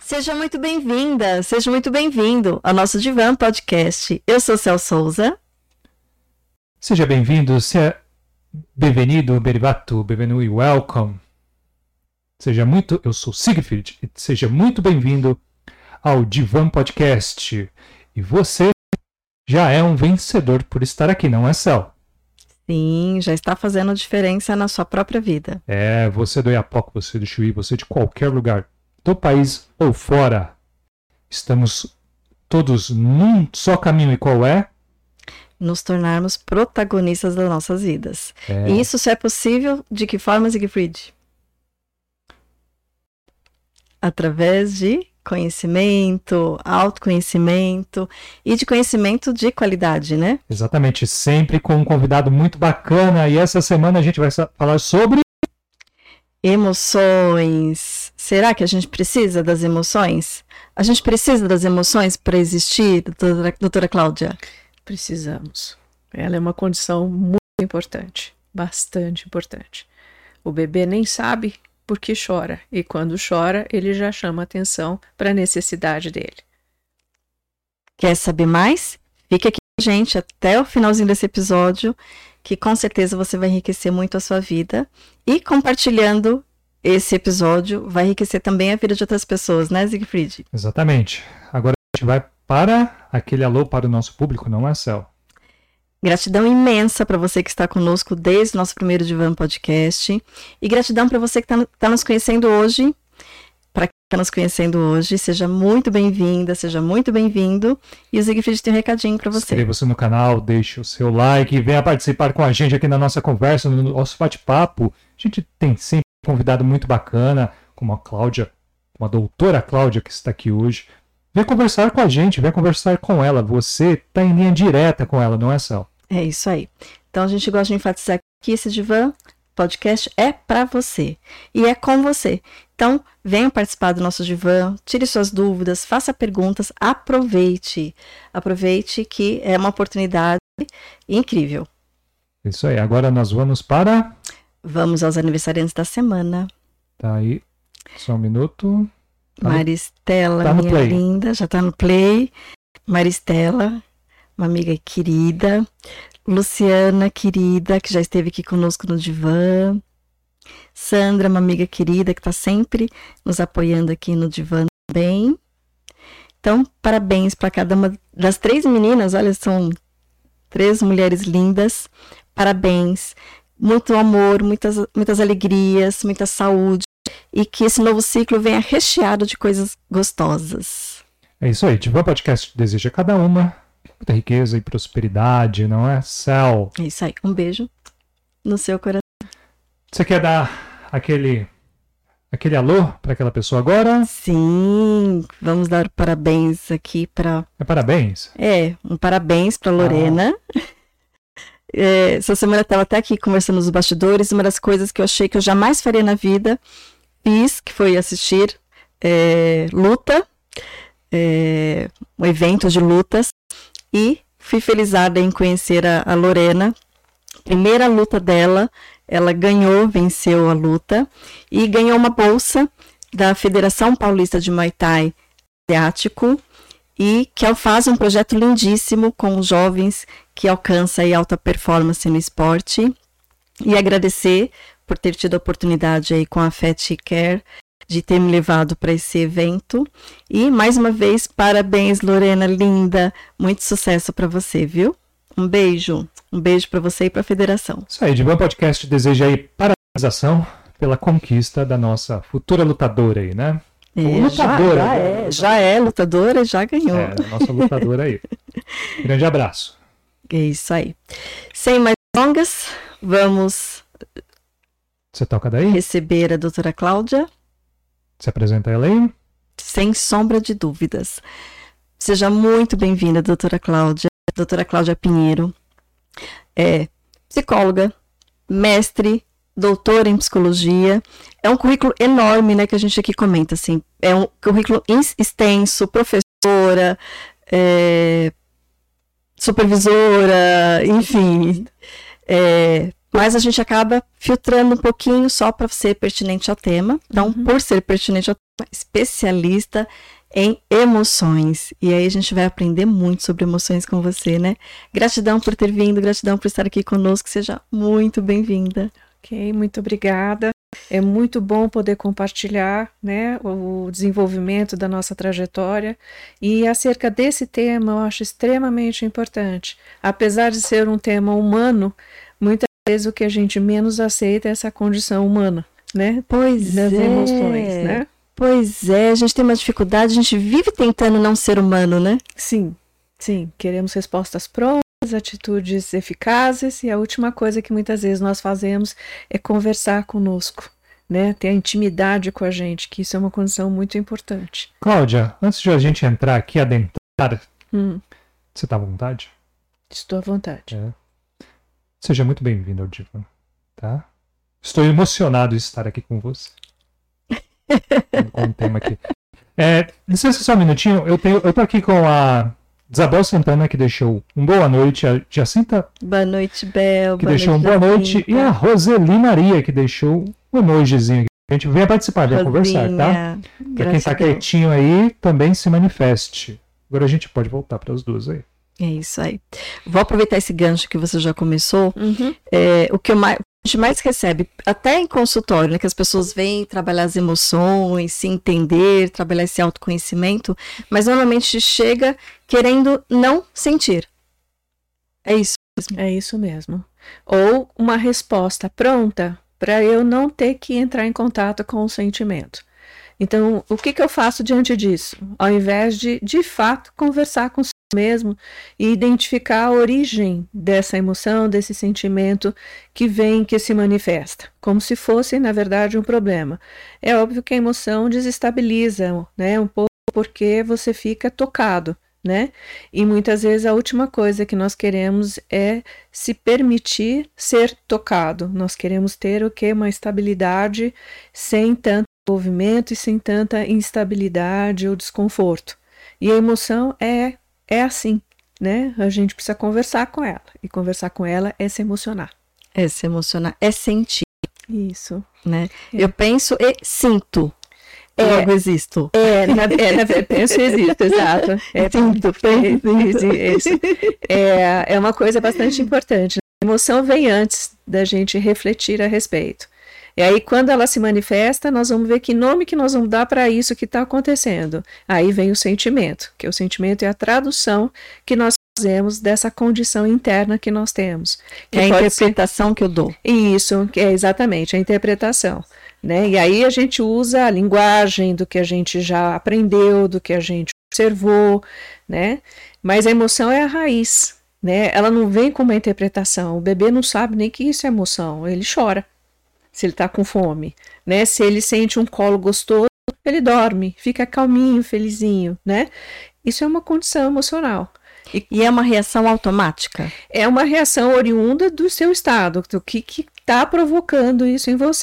Seja muito bem-vinda, seja muito bem-vindo ao nosso Divan Podcast. Eu sou Cel Souza. Seja bem-vindo, seja bem-vindo, berivato, bem-vindo e welcome. Seja muito, eu sou Siegfried, e seja muito bem-vindo ao Divan Podcast. E você já é um vencedor por estar aqui, não é, Cel? Sim, já está fazendo diferença na sua própria vida. É, você do Iapoca, você do Chuí, você de qualquer lugar do país ou fora. Estamos todos num só caminho e qual é? Nos tornarmos protagonistas das nossas vidas. É. E isso só é possível de que forma, Siegfried? Através de conhecimento, autoconhecimento e de conhecimento de qualidade, né? Exatamente, sempre com um convidado muito bacana. E essa semana a gente vai falar sobre. Emoções. Será que a gente precisa das emoções? A gente precisa das emoções para existir, doutora, doutora Cláudia? Precisamos. Ela é uma condição muito importante, bastante importante. O bebê nem sabe por que chora, e quando chora, ele já chama atenção para a necessidade dele. Quer saber mais? Fique aqui com a gente até o finalzinho desse episódio, que com certeza você vai enriquecer muito a sua vida. E compartilhando esse episódio, vai enriquecer também a vida de outras pessoas, né, Siegfried? Exatamente. Agora a gente vai para aquele alô para o nosso público, não é, Cel? Gratidão imensa para você que está conosco desde o nosso primeiro Divan Podcast. E gratidão para você que está nos conhecendo hoje. Para quem está nos conhecendo hoje, seja muito bem-vinda, seja muito bem-vindo. E o Siegfried tem um recadinho para você. Inscreva-se no canal, deixe o seu like, venha participar com a gente aqui na nossa conversa, no nosso bate-papo. A gente tem sempre um convidado muito bacana, como a Cláudia, uma doutora Cláudia que está aqui hoje. Vem conversar com a gente, vem conversar com ela. Você está em linha direta com ela, não é, Cel? É isso aí. Então a gente gosta de enfatizar que esse Divan Podcast é para você e é com você. Então, venha participar do nosso divã, tire suas dúvidas, faça perguntas, aproveite. Aproveite que é uma oportunidade incrível. Isso aí. Agora nós vamos para. Vamos aos aniversariantes da semana. Tá aí. Só um minuto. Tá Maristela, tá minha play. linda, já tá no play. Maristela, uma amiga querida. Luciana, querida, que já esteve aqui conosco no divã. Sandra, uma amiga querida que está sempre nos apoiando aqui no divã também. Então, parabéns para cada uma das três meninas. Olha, são três mulheres lindas. Parabéns. Muito amor, muitas, muitas alegrias, muita saúde. E que esse novo ciclo venha recheado de coisas gostosas. É isso aí. Divan Podcast deseja a cada uma muita riqueza e prosperidade, não é, Cel? É isso aí. Um beijo no seu coração. Você quer dar aquele aquele alô para aquela pessoa agora? Sim, vamos dar parabéns aqui para. É parabéns. É, um parabéns para Lorena. É, essa semana estava até aqui conversando nos bastidores. Uma das coisas que eu achei que eu jamais faria na vida, fiz, que foi assistir é, luta, é, um evento de lutas, e fui felizada em conhecer a, a Lorena. Primeira luta dela, ela ganhou, venceu a luta e ganhou uma bolsa da Federação Paulista de Muay Thai Asiático e que faz um projeto lindíssimo com jovens que alcança aí alta performance no esporte e agradecer por ter tido a oportunidade aí com a Fat Care de ter me levado para esse evento e mais uma vez parabéns Lorena linda muito sucesso para você viu um beijo um beijo para você e para a federação Isso aí, Divan Podcast deseja aí parabenização pela conquista da nossa futura lutadora aí, né? É, lutadora, já, já né? é já é lutadora já ganhou É, a nossa lutadora aí. Grande abraço. é isso aí sem mais longas vamos Você toca daí? receber a doutora Cláudia Se apresenta ela aí. sem sombra de dúvidas. Seja muito bem-vinda, doutora Cláudia. Doutora Cláudia Pinheiro é psicóloga, mestre, doutora em psicologia. É um currículo enorme, né, que a gente aqui comenta, assim. É um currículo extenso, professora, é, supervisora, enfim. É, mas a gente acaba filtrando um pouquinho só para ser pertinente ao tema. Então, Uhum. por ser pertinente ao tema, especialista em emoções. E aí a gente vai aprender muito sobre emoções com você, né? Gratidão por ter vindo, gratidão por estar aqui conosco. Seja muito bem-vinda. Ok, muito obrigada. É muito bom poder compartilhar né, o desenvolvimento da nossa trajetória e acerca desse tema eu acho extremamente importante. Apesar de ser um tema humano, muitas vezes o que a gente menos aceita é essa condição humana, né? Pois Das é. emoções, né? Pois é, a gente tem uma dificuldade, a gente vive tentando não ser humano, né? Sim, sim, queremos respostas prontas, atitudes eficazes e a última coisa que muitas vezes nós fazemos é conversar conosco, né? Ter a intimidade com a gente, que isso é uma condição muito importante. Cláudia, antes de a gente entrar aqui, adentrar, Hum, você tá à vontade? estou à vontade. É. Seja muito bem-vindo ao tá? Estou emocionado de estar aqui com você. com o tema aqui. É, licença só um minutinho, eu, tenho, eu tô aqui com a Isabel Santana, que deixou um boa noite, a Jacinta, Boa noite, Bel. que deixou um boa noite, e a Roseli Maria, que deixou um emojizinho aqui. A gente venha participar, venha conversar, tá? Pra quem tá quietinho aí, também se manifeste. Agora a gente pode voltar para as duas aí. É isso aí. Vou aproveitar esse gancho que você já começou. Uhum. É, o que eu mais, a gente mais recebe, até em consultório, né, que as pessoas vêm trabalhar as emoções, se entender, trabalhar esse autoconhecimento, mas normalmente chega querendo não sentir. É isso. É isso mesmo. Ou uma resposta pronta para eu não ter que entrar em contato com o sentimento. Então, o que, que eu faço diante disso? Ao invés de, de fato, conversar com mesmo e identificar a origem dessa emoção, desse sentimento que vem, que se manifesta, como se fosse, na verdade, um problema. É óbvio que a emoção desestabiliza, né, um pouco porque você fica tocado, né? E muitas vezes a última coisa que nós queremos é se permitir ser tocado. Nós queremos ter o que? Uma estabilidade sem tanto envolvimento e sem tanta instabilidade ou desconforto. E a emoção é, é assim, né? A gente precisa conversar com ela. E conversar com ela é se emocionar. É se emocionar, é sentir, Isso. né? É. Eu penso e sinto. É. Logo existo. É, na, é, na penso existe, exato. É, Sinto, penso, é, isso. É, é uma coisa bastante importante. A emoção vem antes da gente refletir a respeito. E aí, quando ela se manifesta, nós vamos ver que nome que nós vamos dar para isso que está acontecendo. Aí vem o sentimento, que o sentimento é a tradução que nós fazemos dessa condição interna que nós temos. Que É a pode ser- interpretação que eu dou. isso, que é exatamente a interpretação. Né? E aí a gente usa a linguagem do que a gente já aprendeu, do que a gente observou, né? Mas a emoção é a raiz, né? Ela não vem com uma interpretação. O bebê não sabe nem que isso é emoção, ele chora. Se ele está com fome, né? Se ele sente um colo gostoso, ele dorme, fica calminho, felizinho, né? Isso é uma condição emocional. E é uma reação automática. É uma reação oriunda do seu estado, do que está provocando isso em você.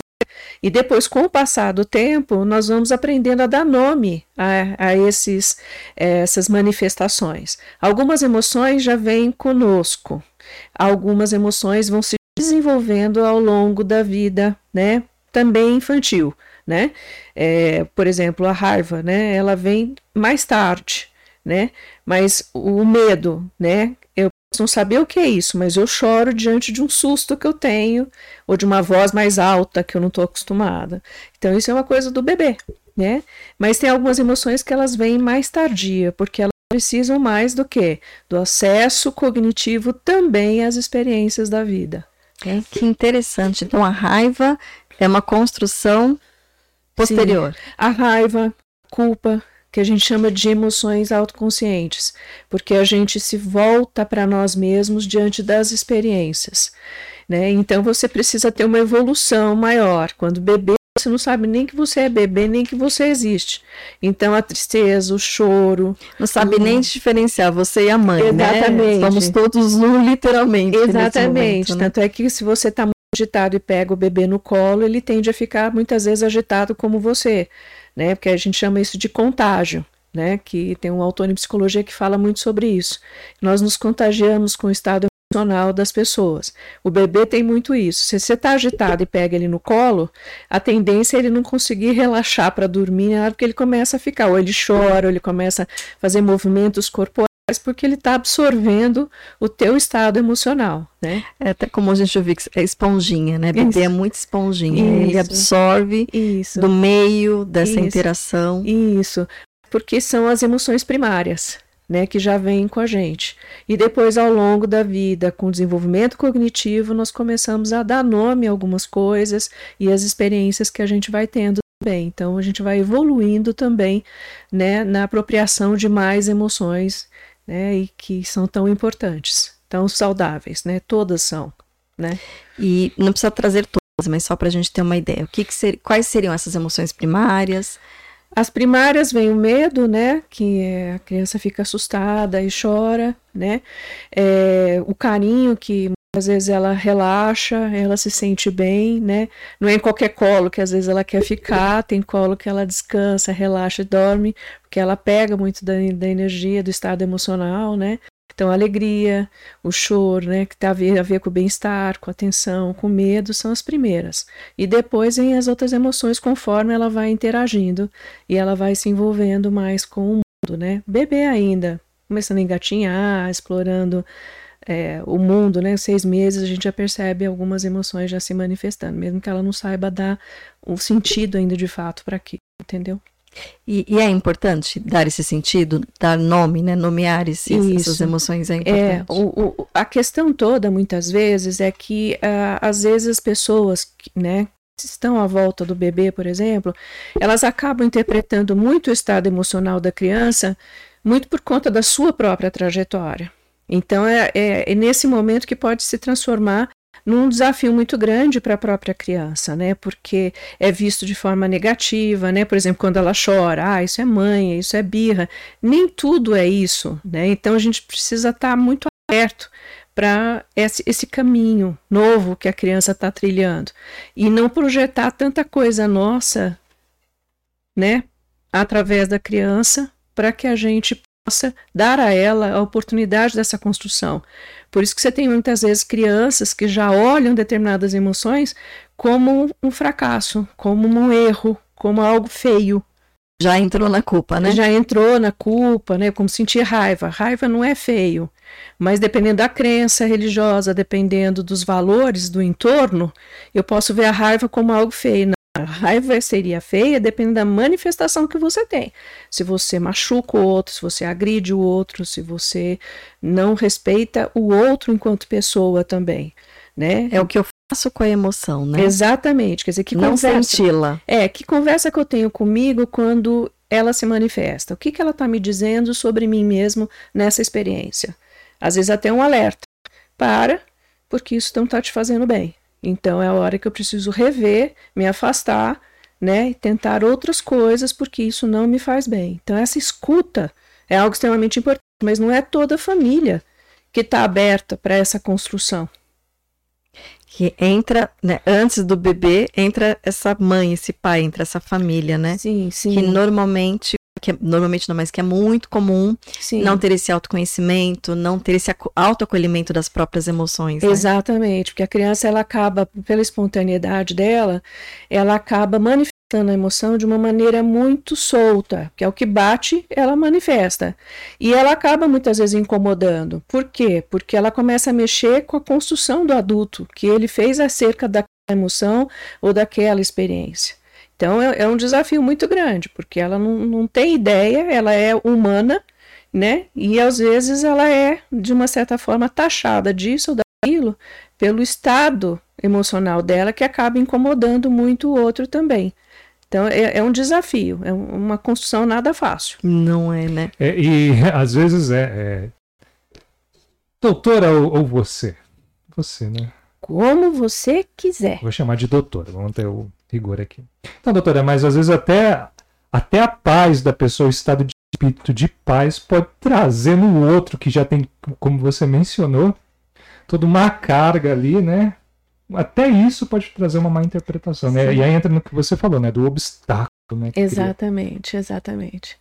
E depois, com o passar do tempo, nós vamos aprendendo a dar nome a, a esses, eh, essas manifestações. Algumas emoções já vêm conosco, algumas emoções vão se desenvolvendo ao longo da vida, né? Também infantil, né? Eh, por exemplo, a raiva, né? Ela vem mais tarde, né? Mas o medo, né? Eu posso não saber o que é isso, mas eu choro diante de um susto que eu tenho ou de uma voz mais alta que eu não estou acostumada. Então isso é uma coisa do bebê, né? Mas tem algumas emoções que elas vêm mais tardia, porque elas precisam mais do que do acesso cognitivo também às experiências da vida. Que interessante. Então a raiva é uma construção posterior. A raiva, culpa, que a gente chama de emoções autoconscientes, porque a gente se volta para nós mesmos diante das experiências. Né? Então você precisa ter uma evolução maior. Quando bebê, você não sabe nem que você é bebê, nem que você existe. Então a tristeza, o choro. Não sabe nem diferenciar você e a mãe, Exatamente. né? Somos todos um, literalmente. Exatamente. momento, né? Tanto é que se você está muito agitado e pega o bebê no colo, ele tende a ficar muitas vezes agitado como você, né? Porque a gente chama isso de contágio. Né, que tem um autor em psicologia que fala muito sobre isso. Nós nos contagiamos com o estado emocional das pessoas. O bebê tem muito isso. Se você está agitado e pega ele no colo, a tendência é ele não conseguir relaxar para dormir, na hora que ele começa a ficar, ou ele chora, ou ele começa a fazer movimentos corporais porque ele está absorvendo o teu estado emocional, né? É até como a gente ouviu que é esponjinha, né? Bebê é muito esponjinha. Isso. Ele absorve Isso. do meio dessa Isso. interação. Isso, porque são as emoções primárias né, que já vem com a gente. E depois, ao longo da vida, com o desenvolvimento cognitivo, nós começamos a dar nome a algumas coisas e as experiências que a gente vai tendo também. Então, a gente vai evoluindo também né, na apropriação de mais emoções né, e que são tão importantes, tão saudáveis, né? Todas são, né? E não precisa trazer todas, mas só para a gente ter uma ideia. O que, que ser, quais seriam essas emoções primárias? As primárias vem o medo, né? Que é, a criança fica assustada e chora, né? É, o carinho que às vezes ela relaxa, ela se sente bem, né? Não é em qualquer colo que às vezes ela quer ficar, tem colo que ela descansa, relaxa e dorme, porque ela pega muito da, da energia, do estado emocional, né? Então, a alegria, o choro, né, que tem a ver, a ver com o bem-estar, com a atenção, com o medo, são as primeiras. E depois vem as outras emoções conforme ela vai interagindo e ela vai se envolvendo mais com o mundo, né? Bebê ainda, começando a engatinhar, explorando é, o mundo, né? Seis meses a gente já percebe algumas emoções já se manifestando, mesmo que ela não saiba dar o sentido ainda de fato para aquilo, entendeu? E, e, é importante dar esse sentido, dar nome, né? Nomear esses, essas emoções é, é importante. É, o, o, a questão toda, muitas vezes, é que uh, às vezes as pessoas, né, que estão à volta do bebê, por exemplo, elas acabam interpretando muito o estado emocional da criança, muito por conta da sua própria trajetória. Então é, é, é nesse momento que pode se transformar num desafio muito grande para a própria criança, né? Porque é visto de forma negativa, né? Por exemplo, quando ela chora, ah, isso é mãe, isso é birra. Nem tudo é isso, né? Então a gente precisa estar tá muito aberto para esse, esse, caminho novo que a criança está trilhando e não projetar tanta coisa nossa, né? Através da criança para que a gente possa dar a ela a oportunidade dessa construção. Por isso que você tem muitas vezes crianças que já olham determinadas emoções como um fracasso, como um erro, como algo feio. Já entrou na culpa, né? Já entrou na culpa, né? Como sentir raiva. Raiva não é feio, mas dependendo da crença religiosa, dependendo dos valores do entorno, eu posso ver a raiva como algo feio. A raiva seria feia dependendo da manifestação que você tem. Se você machuca o outro, se você agride o outro, se você não respeita o outro enquanto pessoa também, né? É o que eu faço com a emoção, né? Exatamente. Quer dizer, que não conversa. Senti-la. É, que conversa que eu tenho comigo quando ela se manifesta? O que, que ela está me dizendo sobre mim mesmo nessa experiência? Às vezes até um alerta. Para, porque isso não está te fazendo bem. Então é a hora que eu preciso rever, me afastar, né, e tentar outras coisas porque isso não me faz bem. Então essa escuta é algo extremamente importante, mas não é toda a família que está aberta para essa construção. Que entra, né, antes do bebê, entra essa mãe, esse pai, entra essa família, né? Sim, sim. Que normalmente que é, normalmente não, mas que é muito comum Sim. não ter esse autoconhecimento, não ter esse autoacolhimento das próprias emoções. Né? Exatamente, porque a criança ela acaba, pela espontaneidade dela, ela acaba manifestando a emoção de uma maneira muito solta, que é o que bate, ela manifesta. E ela acaba muitas vezes incomodando. Por quê? Porque ela começa a mexer com a construção do adulto, que ele fez acerca daquela emoção ou daquela experiência. Então é, é um desafio muito grande, porque ela não, não tem ideia, ela é humana, né? E às vezes ela é, de uma certa forma, taxada disso ou daquilo pelo estado emocional dela que acaba incomodando muito o outro também. Então é, é um desafio, é uma construção nada fácil. Não é, né? É, e às vezes é, é... doutora ou, ou, você, você, né? Como você quiser. Vou chamar de doutora, vamos ter o rigor aqui. Então, doutora, mas às vezes até, até a paz da pessoa, o estado de espírito de paz, pode trazer no outro que já tem, como você mencionou, toda uma carga ali, né? Até isso pode trazer uma má interpretação, né? E aí entra no que você falou, né? Do obstáculo, né? Exatamente, cria. exatamente.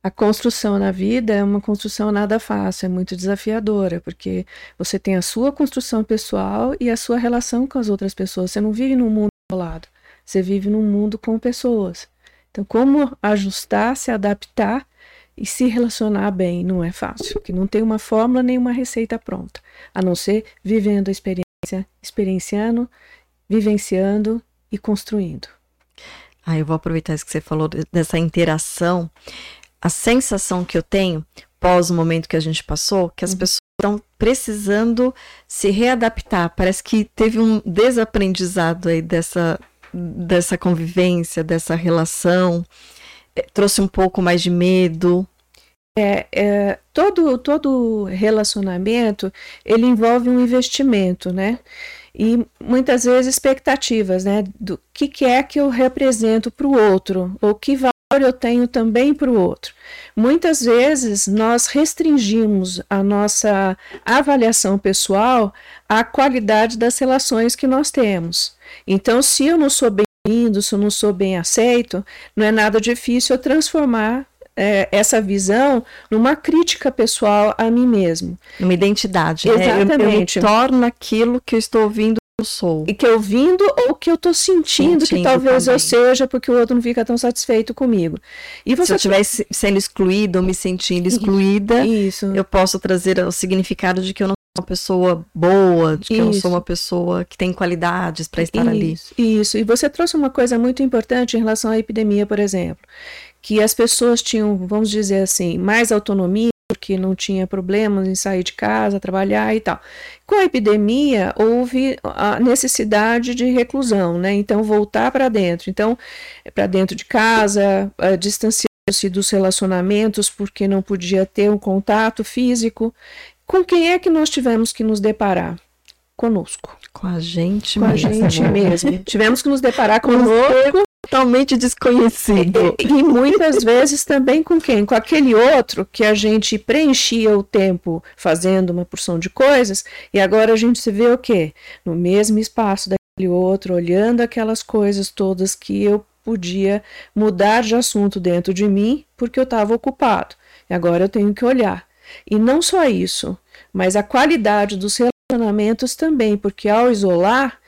A construção na vida é uma construção nada fácil, é muito desafiadora, porque você tem a sua construção pessoal e a sua relação com as outras pessoas. Você não vive num mundo isolado, você vive num mundo com pessoas. Então, como ajustar, se adaptar e se relacionar bem não é fácil, porque não tem uma fórmula nem uma receita pronta, a não ser vivendo a experiência, experienciando, vivenciando e construindo. Ah, eu vou aproveitar isso que você falou dessa interação a sensação que eu tenho pós o momento que a gente passou, que as uhum. pessoas estão precisando se readaptar. Parece que teve um desaprendizado aí dessa, dessa convivência, dessa relação. É, trouxe um pouco mais de medo. É, é, todo, todo relacionamento ele envolve um investimento, né? E muitas vezes expectativas, né? Do que, que é que eu represento para o outro, ou que eu tenho também para o outro. Muitas vezes nós restringimos a nossa avaliação pessoal à qualidade das relações que nós temos. Então, se eu não sou bem-vindo, se eu não sou bem aceito, não é nada difícil eu transformar é, essa visão numa crítica pessoal a mim mesmo. Uma identidade. Exatamente. Né? Eu, eu me torno aquilo que eu estou ouvindo eu sou. E que eu vindo ou que eu tô sentindo, sentindo que talvez também. eu seja, porque o outro não fica tão satisfeito comigo. E você... Se eu estiver sendo excluído ou me sentindo excluída, Isso. eu posso trazer o significado de que eu não sou uma pessoa boa, de que Isso. eu não sou uma pessoa que tem qualidades para estar Isso. ali. Isso. E você trouxe uma coisa muito importante em relação à epidemia, por exemplo, que as pessoas tinham, vamos dizer assim, mais autonomia porque não tinha problemas em sair de casa, trabalhar e tal. Com a epidemia, houve a necessidade de reclusão, né? Então, voltar para dentro. Então, para dentro de casa, distanciar-se dos relacionamentos, porque não podia ter um contato físico. Com quem é que nós tivemos que nos deparar? Conosco. Com a gente com mesmo. Com a gente mesmo. tivemos que nos deparar conosco totalmente desconhecido. E, e, muitas vezes também com quem? Com aquele outro que a gente preenchia o tempo fazendo uma porção de coisas e agora a gente se vê o quê? No mesmo espaço daquele outro, olhando aquelas coisas todas que eu podia mudar de assunto dentro de mim porque eu estava ocupado. E agora eu tenho que olhar. E não só isso, mas a qualidade dos relacionamentos também, porque ao isolar,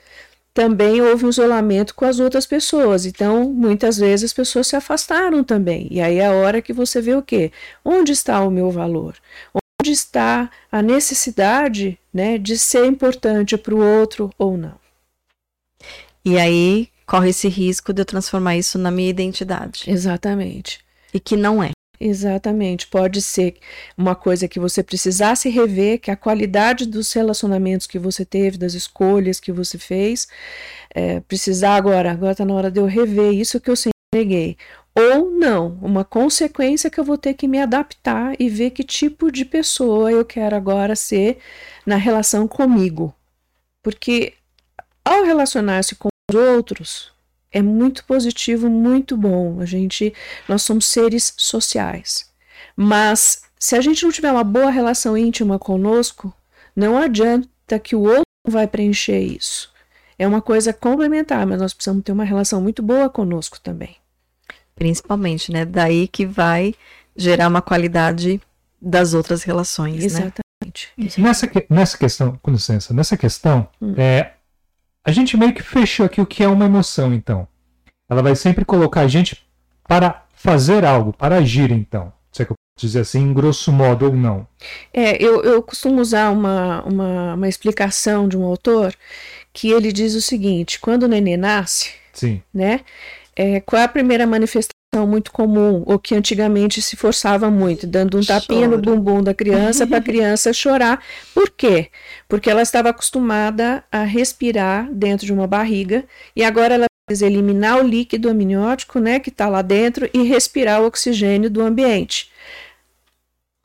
também houve um isolamento com as outras pessoas. Então, muitas vezes as pessoas se afastaram também. E aí é a hora que você vê o quê? Onde está o meu valor? Onde está a necessidade né, de ser importante para o outro ou não? E aí corre esse risco de eu transformar isso na minha identidade. Exatamente. E que não é. Exatamente. Pode ser uma coisa que você precisasse rever, que a qualidade dos relacionamentos que você teve, das escolhas que você fez, é, precisar agora, agora está na hora de eu rever isso que eu sempre neguei. Ou não, uma consequência que eu vou ter que me adaptar e ver que tipo de pessoa eu quero agora ser na relação comigo. Porque ao relacionar-se com os outros, é muito positivo, muito bom. A gente, nós somos seres sociais. Mas se a gente não tiver uma boa relação íntima conosco, não adianta que o outro vai preencher isso. É uma coisa complementar, mas nós precisamos ter uma relação muito boa conosco também. Principalmente, né? Daí que vai gerar uma qualidade das outras relações, né? Exatamente. Né? Nessa, nessa questão, com licença, nessa questão, hum. é, a gente meio que fechou aqui o que é uma emoção, então. Ela vai sempre colocar a gente para fazer algo, para agir, então. Se é que eu posso dizer assim, em grosso modo ou não. É, eu, eu costumo usar uma, uma, uma explicação de um autor que ele diz o seguinte: quando o nenê nasce, Sim. né? É, qual é a primeira manifestação muito comum, ou que antigamente se forçava muito, dando um tapinha Chora. no bumbum da criança para a criança chorar. Por quê? Porque ela estava acostumada a respirar dentro de uma barriga e agora ela precisa eliminar o líquido amniótico, né, que está lá dentro e respirar o oxigênio do ambiente.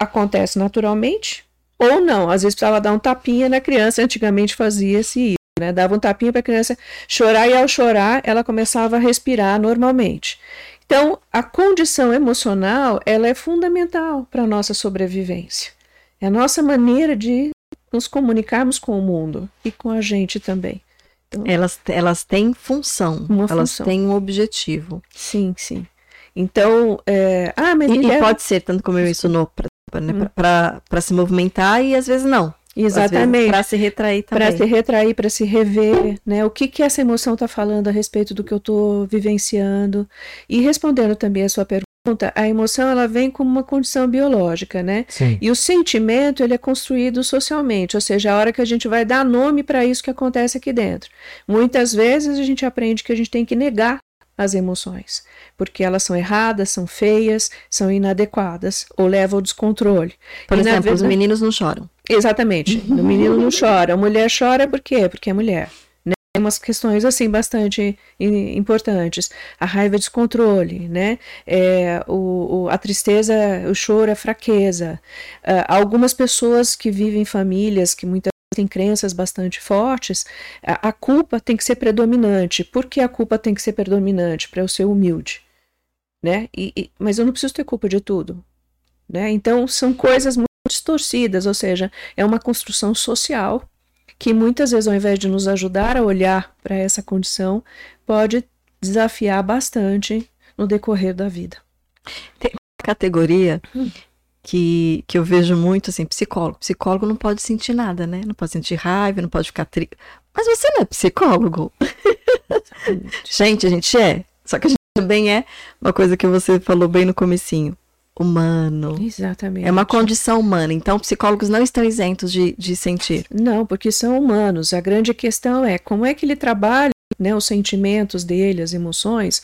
Acontece naturalmente ou não? Às vezes precisava dar um tapinha na criança, antigamente fazia-se isso. Né, dava um tapinha para a criança chorar e ao chorar ela começava a respirar normalmente. Então, a condição emocional, ela é fundamental para a nossa sobrevivência. É a nossa maneira de nos comunicarmos com o mundo e com a gente também. Então, elas, elas têm função, elas função. têm um objetivo. Sim, sim. Então, é, ah, mas E, e é- pode ser, tanto como eu ensinou, para né, se movimentar e às vezes não. Exatamente Para se retrair também. para se retrair, para se rever, né? O que que essa emoção está falando a respeito do que eu estou vivenciando? E respondendo também a sua pergunta, a emoção ela vem como uma condição biológica, né? Sim. E o sentimento ele é construído socialmente, ou seja, a hora que a gente vai dar nome para isso que acontece aqui dentro. Muitas vezes a gente aprende que a gente tem que negar as emoções, porque elas são erradas, são feias, são inadequadas ou levam ao descontrole. Por E, exemplo, os verdade- meninos não choram. Exatamente. O menino não chora, a mulher chora por quê? Porque é mulher. Né? Tem umas questões assim bastante importantes. A raiva é descontrole, né? É, o, o- a tristeza, o choro é fraqueza. Ah, algumas pessoas que vivem em famílias que muitas vezes têm crenças bastante fortes, a, a culpa tem que ser predominante. Por que a culpa tem que ser predominante? Para eu ser humilde. Né? E, e- mas eu não preciso ter culpa de tudo. Né? Então, são coisas muito distorcidas, ou seja, é uma construção social que muitas vezes, ao invés de nos ajudar a olhar para essa condição, pode desafiar bastante no decorrer da vida. Categoria Hum. que, que eu vejo muito, assim, psicólogo. Psicólogo não pode sentir nada, né? Não pode sentir raiva, não pode ficar triste. Mas você não é psicólogo. Gente, a gente é. Só que a gente também é uma coisa que você falou bem no comecinho. Humano. Exatamente. É uma condição humana. Então, psicólogos não estão isentos de, de sentir. Não, porque são humanos. A grande questão é como é que ele trabalha né, os sentimentos dele, as emoções,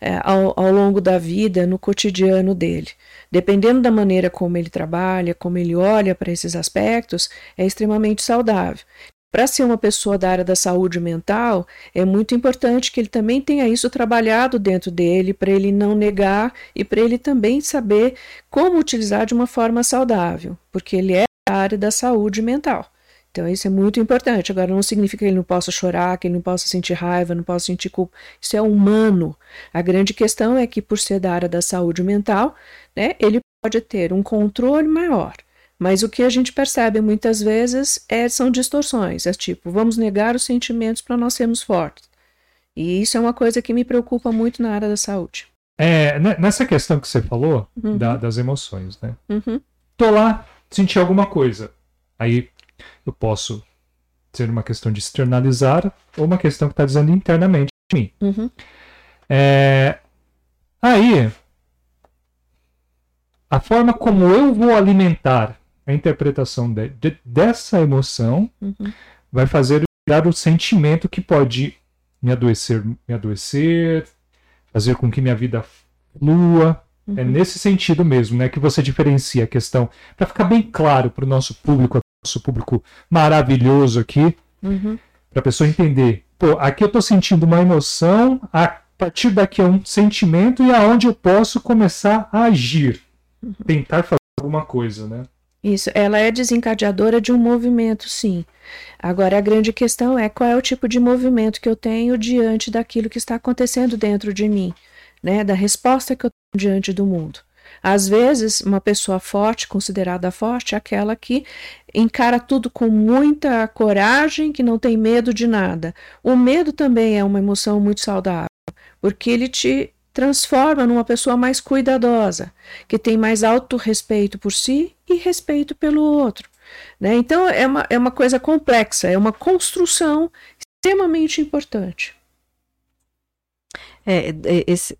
é, ao, ao longo da vida, no cotidiano dele. Dependendo da maneira como ele trabalha, como ele olha para esses aspectos, é extremamente saudável. Para ser uma pessoa da área da saúde mental, é muito importante que ele também tenha isso trabalhado dentro dele, para ele não negar e para ele também saber como utilizar de uma forma saudável, porque ele é da área da saúde mental. Então, isso é muito importante. Agora, não significa que ele não possa chorar, que ele não possa sentir raiva, não possa sentir culpa. Isso é humano. A grande questão é que, por ser da área da saúde mental, né, ele pode ter um controle maior. Mas o que a gente percebe muitas vezes é, são distorções. É tipo, vamos negar os sentimentos para nós sermos fortes. E isso é uma coisa que me preocupa muito na área da saúde. É, ne- nessa questão que você falou, Uhum. da- das emoções, né? Uhum. Tô lá, senti alguma coisa. Aí eu posso ser uma questão de externalizar ou uma questão que está dizendo internamente em mim. Uhum. É, aí, a forma como eu vou alimentar a interpretação de- de- dessa emoção Uhum. vai fazer virar o sentimento que pode me adoecer, me adoecer, fazer com que minha vida flua. É Uhum. nesse sentido mesmo, né, que você diferencia a questão, para ficar bem claro para o nosso público, nosso público maravilhoso aqui, Uhum. para a pessoa entender. Pô, aqui eu estou sentindo uma emoção, a partir daqui é um sentimento e aonde eu posso começar a agir, Uhum. tentar fazer alguma coisa, né? Isso, ela é desencadeadora de um movimento, sim. Agora, a grande questão é qual é o tipo de movimento que eu tenho diante daquilo que está acontecendo dentro de mim, né? Da resposta que eu tenho diante do mundo. Às vezes, uma pessoa forte, considerada forte, é aquela que encara tudo com muita coragem, que não tem medo de nada. O medo também é uma emoção muito saudável, porque ele te transforma numa pessoa mais cuidadosa, que tem mais autorrespeito por si e respeito pelo outro. Né? Então, é uma, é uma coisa complexa, é uma construção extremamente importante. É, é, esse,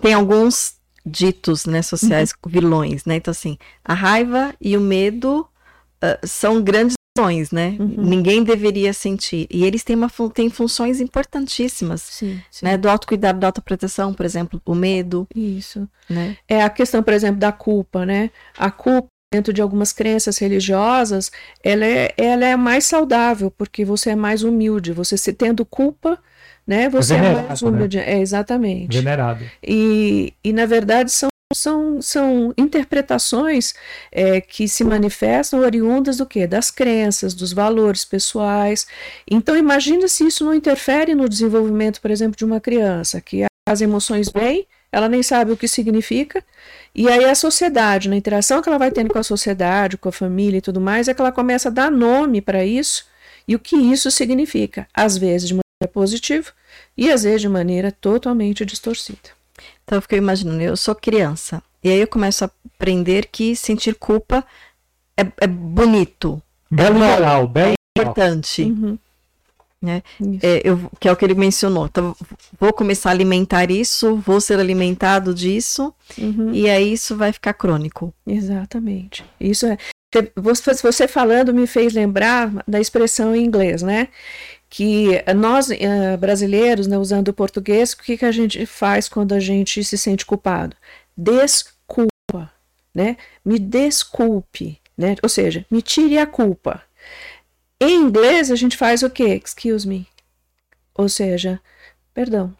tem alguns ditos né, sociais vilões, né? Então, assim, a raiva e o medo ah, são grandes vilões, né? Uhum. Ninguém deveria sentir. E eles têm, uma, têm funções importantíssimas, Sim, sim. né? Do autocuidado, da autoproteção, por exemplo, o medo, Isso. né? É a questão, por exemplo, da culpa, né? A culpa dentro de algumas crenças religiosas, ela é, ela é mais saudável, porque você é mais humilde. Você se tendo culpa, né? Você é, venerado, mais né? humilde. É, exatamente. Venerado. E, e na verdade, são, são, são interpretações é, que se manifestam oriundas do quê? Das crenças, dos valores pessoais. Então, imagina se isso não interfere no desenvolvimento, por exemplo, de uma criança, que as emoções vêm, ela nem sabe o que significa, e aí a sociedade, na interação que ela vai tendo com a sociedade, com a família e tudo mais, é que ela começa a dar nome para isso e o que isso significa, às vezes de maneira positiva e às vezes de maneira totalmente distorcida. Então eu fiquei imaginando, eu sou criança. E aí eu começo a aprender que sentir culpa é, é bonito. Belo bom, moral, belo é importante. Uhum. Né? É, eu, que é o que ele mencionou. Então, vou começar a alimentar isso, vou ser alimentado disso, Uhum. e aí isso vai ficar crônico. Exatamente. Isso é. Você, você falando me fez lembrar da expressão em inglês, né? Que nós, eh, brasileiros, né, usando o português, o que, que a gente faz quando a gente se sente culpado? Desculpa, né? Me desculpe, né? Ou seja, me tire a culpa. Em inglês, a gente faz o quê? Excuse me. Ou seja, perdão.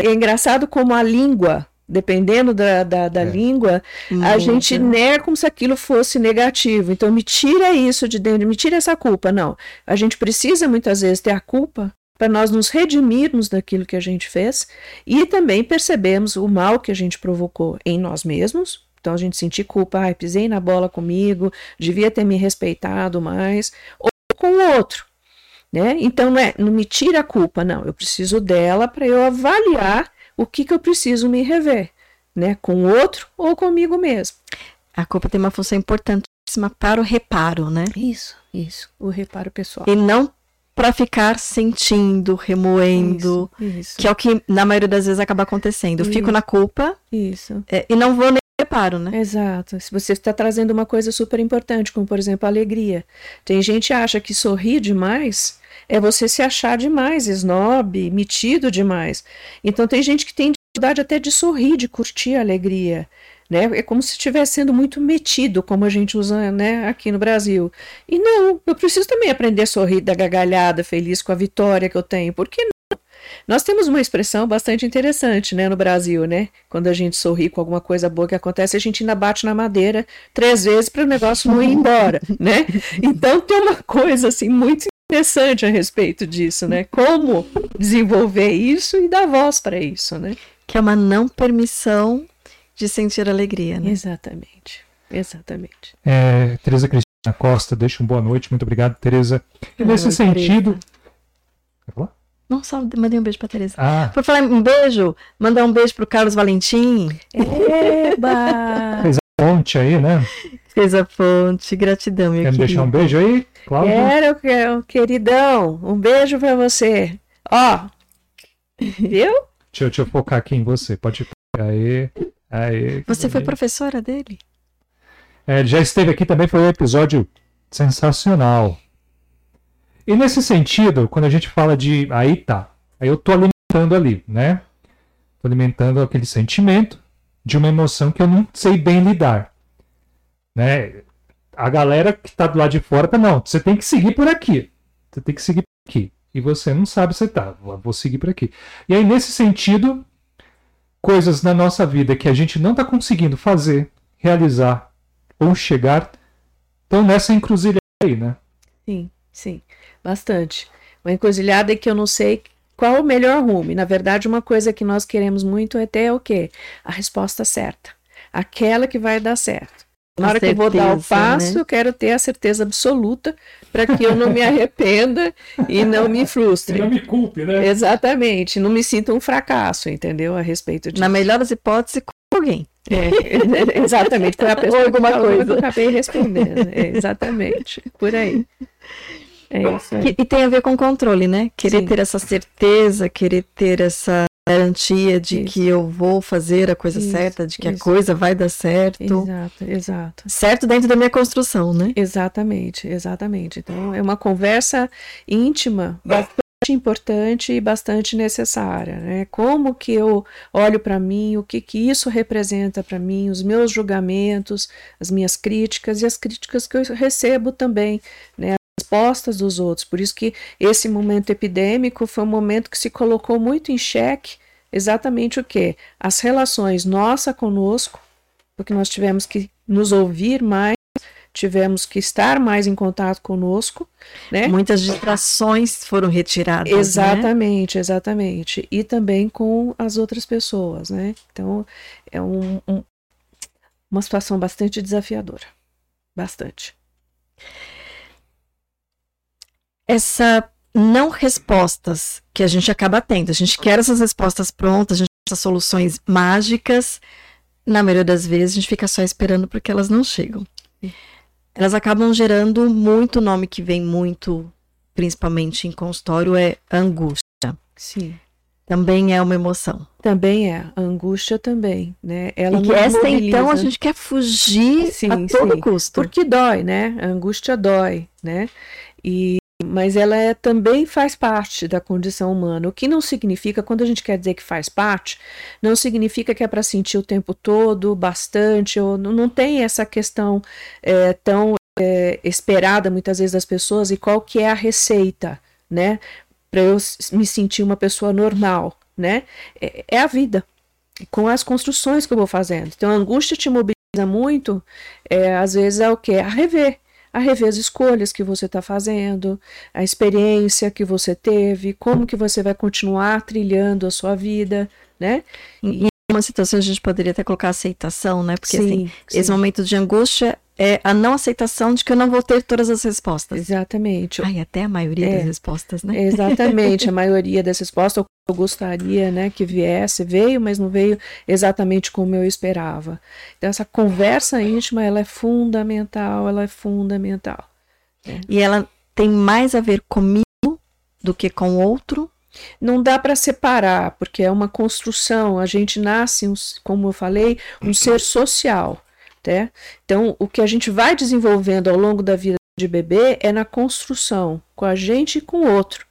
É engraçado como a língua, dependendo da, da, da É. língua, a gente nega como se aquilo fosse negativo. Então, me tira isso de dentro, me tira essa culpa. Não. A gente precisa muitas vezes ter a culpa para nós nos redimirmos daquilo que a gente fez e também percebemos o mal que a gente provocou em nós mesmos. Então, a gente sentir culpa, ai, pisei na bola comigo, devia ter me respeitado mais, ou com o outro. Né? Então, não, é, não me tira a culpa, não. Eu preciso dela para eu avaliar o que, que eu preciso me rever, né? Com o outro ou comigo mesmo. A culpa tem uma função importantíssima para o reparo, né? Isso, isso. O reparo pessoal. E não para ficar sentindo, remoendo, Isso, isso, que é o que na maioria das vezes acaba acontecendo. Eu fico Isso. na culpa isso. é, e não vou nem reparo, né? Exato. Se você está trazendo uma coisa super importante, como por exemplo a alegria. Tem gente que acha que sorrir demais é você se achar demais, snob, metido demais. Então tem gente que tem dificuldade até de sorrir, de curtir a alegria. Né? É como se estivesse sendo muito metido, como a gente usa né, aqui no Brasil. E não, eu preciso também aprender a sorrir da gargalhada, feliz com a vitória que eu tenho. Por que? Nós temos uma expressão bastante interessante né, no Brasil, né? Quando a gente sorri com alguma coisa boa que acontece, a gente ainda bate na madeira três vezes para o negócio não ir embora, né? Então tem uma coisa assim muito interessante a respeito disso, né? Como desenvolver isso e dar voz para isso, né? Que é uma não permissão de sentir alegria, né? Exatamente. Exatamente. É, Tereza Cristina Costa, deixa um boa noite. Muito obrigado, Tereza. E nesse sentido. Quer falar? Não, só mandei um beijo pra Tereza. Ah, Por falar um beijo, mandar um beijo pro Carlos Valentim, Eba! ponte aí, né? fez a ponte, gratidão, meu Quer me querido. deixar um beijo aí, Cláudio? Quero, quero, queridão, um beijo para você. Ó, viu? Deixa, eu- deixa eu focar aqui em você. Pode focar aí. aí Você foi professora dele? É, ele já esteve aqui também, foi um episódio sensacional. E nesse sentido, quando a gente fala de. Aí tá. Aí eu tô alimentando ali, né? Tô alimentando aquele sentimento de uma emoção que eu não sei bem lidar. Né? A galera que tá do lado de fora tá, não, você tem que seguir por aqui. Você tem que seguir por aqui. E você não sabe se tá, vou seguir por aqui. E aí, nesse sentido, coisas na nossa vida que a gente não tá conseguindo fazer, realizar, ou chegar estão nessa encruzilhada aí, né? Sim, sim, bastante. Uma encruzilhada que eu não sei qual o melhor rumo. E, na verdade, uma coisa que nós queremos muito é ter o quê? A resposta certa. Aquela que vai dar certo. Na hora que eu vou dar o certeza, passo, né? eu quero ter a certeza absoluta para que eu não me arrependa e não me frustre. me culpe, né? Exatamente, não me sinta um fracasso, entendeu? A respeito disso. Na melhor das hipóteses, com alguém. É, exatamente, foi a pessoa Ou alguma que coisa. eu acabei respondendo. É, exatamente, por aí. É isso aí. E, e tem a ver com controle, né? Querer Sim. ter essa certeza, querer ter essa garantia de Isso. que eu vou fazer a coisa Isso, certa, de que a isso. coisa vai dar certo. Exato, exato. Certo dentro da minha construção, né? Exatamente, exatamente. Então, é uma conversa íntima, bastante importante e bastante necessária, né? Como que eu olho para mim, o que que isso representa para mim, os meus julgamentos, as minhas críticas e as críticas que eu recebo também, né? As respostas dos outros. Por isso que esse momento epidêmico foi um momento que se colocou muito em xeque exatamente o que? As relações nossa conosco, porque nós tivemos que nos ouvir mais tivemos que estar mais em contato conosco, né? Muitas distrações foram retiradas. Né? Exatamente, exatamente. E também com as outras pessoas, né? Então, é um, um- uma situação bastante desafiadora. Bastante. Essa não respostas que a gente acaba tendo. A gente quer essas respostas prontas, a gente essas soluções mágicas, na maioria das vezes a gente fica só esperando porque elas não chegam. Elas acabam gerando muito nome que vem muito, principalmente em consultório, é angústia. Sim. Também é uma emoção. Também é. A angústia também, né? Ela e que essa, mobiliza. então, a gente quer fugir Sim, a todo sim. custo. Porque dói, né? A angústia dói, né? E, mas ela é, também faz parte da condição humana. O que não significa, quando a gente quer dizer que faz parte, não significa que é para sentir o tempo todo, bastante, ou não, tem essa questão é, tão é, esperada muitas vezes das pessoas e qual que é a receita, né? Para eu me sentir uma pessoa normal, né? É, é a vida, com as construções que eu vou fazendo. Então a angústia te mobiliza muito, é, às vezes é o que? A rever. A rever as escolhas que você está fazendo, a experiência que você teve, como que você vai continuar trilhando a sua vida, né? Em uma situação a gente poderia até colocar aceitação, né? Porque assim, sim. esse momento de angústia é a não aceitação de que eu não vou ter todas as respostas. Exatamente. Ai, até a maioria É. das respostas, né? Exatamente, a maioria dessas respostas eu gostaria, né, que viesse, veio, mas não veio exatamente como eu esperava. Então essa conversa íntima, ela é fundamental, ela é fundamental. E ela tem mais a ver comigo do que com o outro. Não dá para separar, porque é uma construção, a gente nasce, um, como eu falei, um ser social, né? Então, o que a gente vai desenvolvendo ao longo da vida de bebê é na construção, com a gente e com o outro.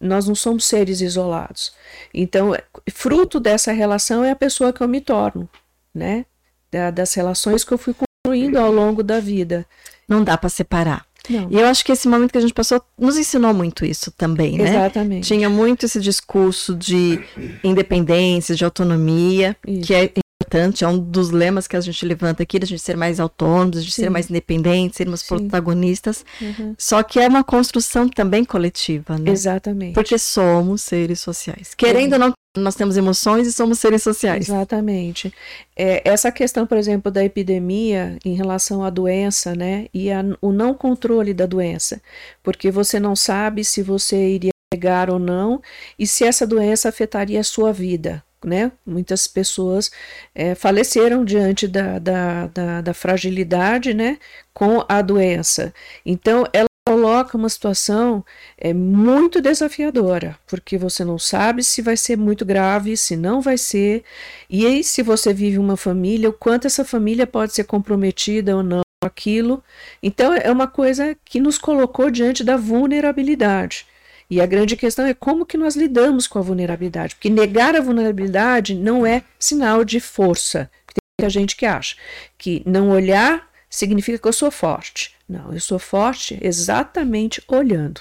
Nós não somos seres isolados. Então, fruto dessa relação é a pessoa que eu me torno, né? Da- das relações que eu fui construindo ao longo da vida. Não dá para separar. Não, E eu acho que esse momento que a gente passou nos ensinou muito isso também, né? exatamente. Tinha muito esse discurso de independência, de autonomia, Isso. que é importante, é um dos lemas que a gente levanta aqui, da gente ser mais autônomos, de ser Sim. mais independentes, sermos Sim. protagonistas. Uhum. Só que é uma construção também coletiva, né? Exatamente. Porque somos seres sociais. Querendo ou não, nós temos emoções e somos seres sociais. Exatamente. É, essa questão, por exemplo, da epidemia em relação à doença, né, e a- o não controle da doença, porque você não sabe se você iria pegar ou não e se essa doença afetaria a sua vida. Né? Muitas pessoas é, faleceram diante da, da, da, da fragilidade né, com a doença. Então, ela coloca uma situação é muito desafiadora, porque você não sabe se vai ser muito grave, se não vai ser, e aí se você vive uma família, o quanto essa família pode ser comprometida ou não aquilo. Então é uma coisa que nos colocou diante da vulnerabilidade. E a grande questão é como que nós lidamos com a vulnerabilidade, porque negar a vulnerabilidade não é sinal de força. Tem muita gente que acha que não olhar significa que eu sou forte. Não, eu sou forte exatamente olhando.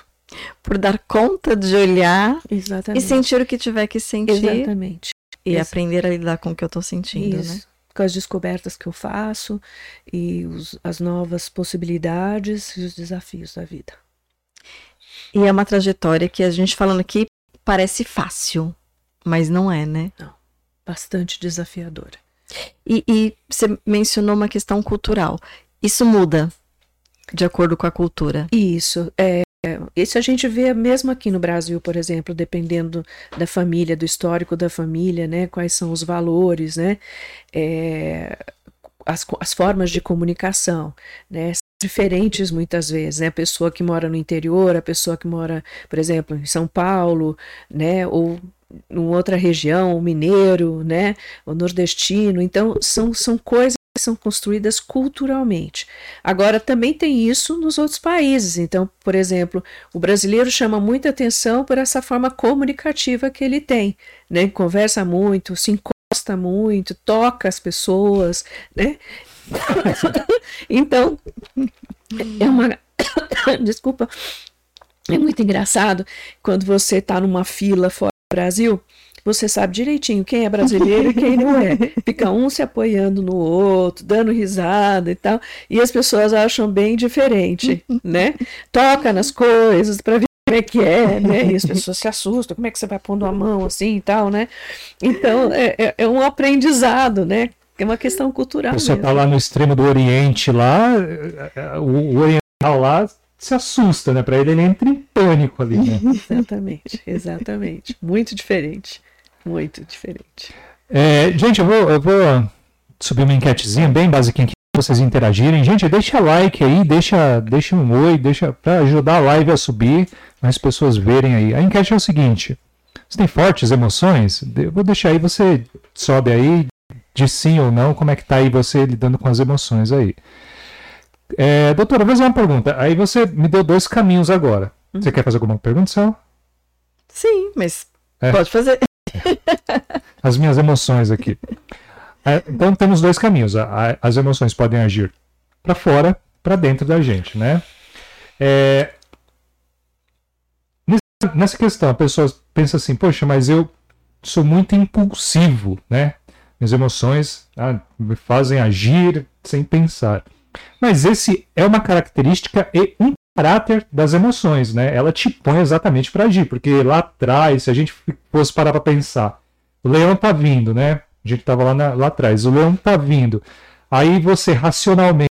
Por dar conta de olhar e Exatamente. sentir o que tiver que sentir Exatamente. e Ex- aprender a lidar com o que eu tô sentindo, Isso. né? Com as descobertas que eu faço e os- as novas possibilidades e os desafios da vida. E é uma trajetória que a gente falando aqui parece fácil, mas não é, né? Bastante desafiadora. E, e você mencionou uma questão cultural. Isso muda de acordo com a cultura. Isso. É, isso a gente vê mesmo aqui no Brasil, por exemplo, dependendo da família, do histórico da família, né? Quais são os valores, né? É, as, as formas de comunicação, né? Diferentes muitas vezes, né? A pessoa que mora no interior, a pessoa que mora, por exemplo, em São Paulo, né? Ou em outra região, o mineiro, né? O nordestino. Então, são, são coisas que são construídas culturalmente. Agora, também tem isso nos outros países. Então, por exemplo, o brasileiro chama muita atenção por essa forma comunicativa que ele tem, né? Conversa muito, se encosta muito, toca as pessoas, né? então, é uma. Desculpa. É muito engraçado quando você está numa fila fora do Brasil. Você sabe direitinho quem é brasileiro e quem não é. Fica um se apoiando no outro, dando risada e tal. E as pessoas acham bem diferente, né? Toca nas coisas para ver como é que é, né? E as pessoas se assustam. Como é que você vai pondo a mão assim e tal, né? Então, é, é- é um aprendizado, né? É uma questão cultural A pessoa mesmo. tá lá no extremo do Oriente, lá, eh, eh, o, o oriental lá se assusta, né? Pra ele, ele entra em pânico ali, né? Exatamente, exatamente. Muito diferente. Muito diferente. É, gente, eu vou, eu vou subir uma enquetezinha bem basiquinha aqui para vocês interagirem. Gente, deixa like aí, deixa, deixa um oi, deixa para ajudar a live a subir, mais pessoas verem aí. A enquete é o seguinte: você tem fortes emoções? Eu vou deixar aí, você sobe aí, de sim ou não, como é que tá aí você lidando com as emoções aí. É, doutora, vou fazer uma pergunta. Aí você me deu dois caminhos agora. Você quer fazer alguma pergunta, Sal? Sim, mas É. pode fazer. As minhas emoções aqui. É, então temos dois caminhos. A- a- As emoções podem agir para fora, para dentro da gente, né? É, nessa questão, a pessoa pensa assim: poxa, mas eu sou muito impulsivo, né? Minhas emoções ah, me fazem agir sem pensar. Mas esse é uma característica e um caráter das emoções, né? Ela te põe exatamente para agir, porque lá atrás, se a gente fosse parar para pensar, o leão tá vindo, né? A gente tava lá, na- lá atrás, o leão tá vindo. Aí você racionalmente,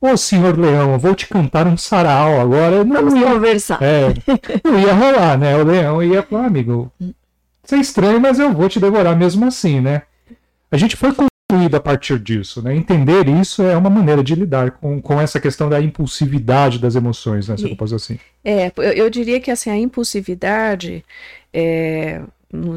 ô senhor leão, eu vou te cantar um sarau agora. Não Vamos ia, conversar. é, não ia rolar, né? O leão ia falar, amigo, você é estranho, mas eu vou te devorar mesmo assim, né? A gente foi construído a partir disso, né? Entender isso é uma maneira de lidar com, com essa questão da impulsividade das emoções, né? Se eu posso assim. É, eu, eu diria que assim, a impulsividade, é,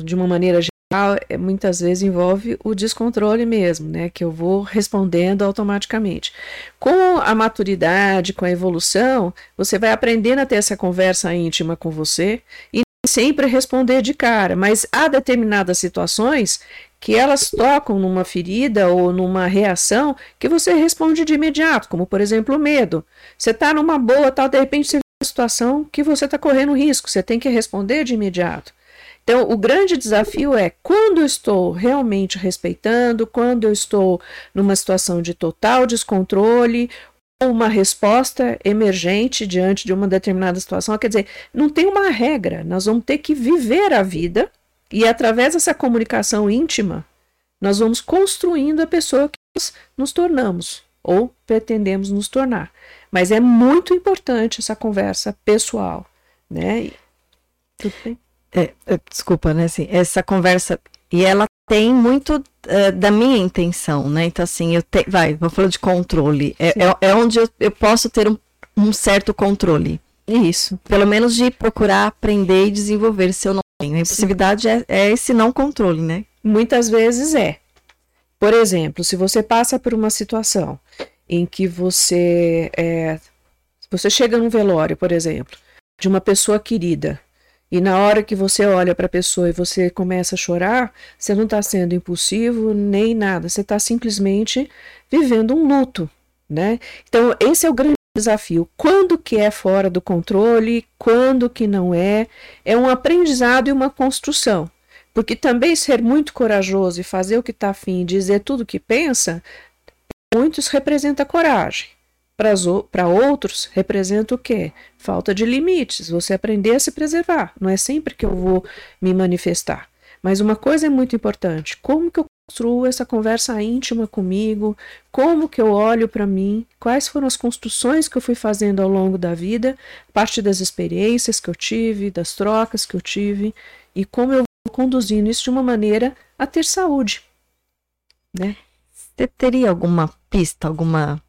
de uma maneira geral, é, muitas vezes envolve o descontrole mesmo, né? Que eu vou respondendo automaticamente. Com a maturidade, com a evolução, você vai aprendendo a ter essa conversa íntima com você e sempre responder de cara, mas há determinadas situações que elas tocam numa ferida ou numa reação que você responde de imediato, como por exemplo o medo. Você está numa boa, tal, de repente você vê uma situação que você está correndo risco, você tem que responder de imediato. Então, o grande desafio é quando eu estou realmente respeitando, quando eu estou numa situação de total descontrole, uma resposta emergente diante de uma determinada situação. Quer dizer, não tem uma regra, nós vamos ter que viver a vida e, através dessa comunicação íntima, nós vamos construindo a pessoa que nós nos tornamos ou pretendemos nos tornar. Mas é muito importante essa conversa pessoal, né? Tudo bem? É, é, desculpa, né? Assim, essa conversa. E ela tem muito é, da minha intenção, né? Então, assim, eu te, vai, vou falar de controle. É, é, é onde eu, eu posso ter um, um certo controle. Isso. Pelo menos de procurar aprender e desenvolver se eu não tenho. A impulsividade é, é esse não controle, né? Muitas vezes é. Por exemplo, se você passa por uma situação em que você é, você chega num velório, por exemplo, de uma pessoa querida, e na hora que você olha para a pessoa e você começa a chorar, você não está sendo impulsivo nem nada, você está simplesmente vivendo um luto, né? Então esse é o grande desafio. Quando que é fora do controle, quando que não é, é um aprendizado e uma construção. Porque também ser muito corajoso e fazer o que está afim, dizer tudo o que pensa, muitos representa coragem. Para outros, representa o quê? Falta de limites, você aprender a se preservar. Não é sempre que eu vou me manifestar. Mas uma coisa é muito importante: como que eu construo essa conversa íntima comigo? Como que eu olho para mim? Quais foram as construções que eu fui fazendo ao longo da vida, a partir das experiências que eu tive, das trocas que eu tive, e como eu vou conduzindo isso de uma maneira a ter saúde. Né? Você teria alguma pista, alguma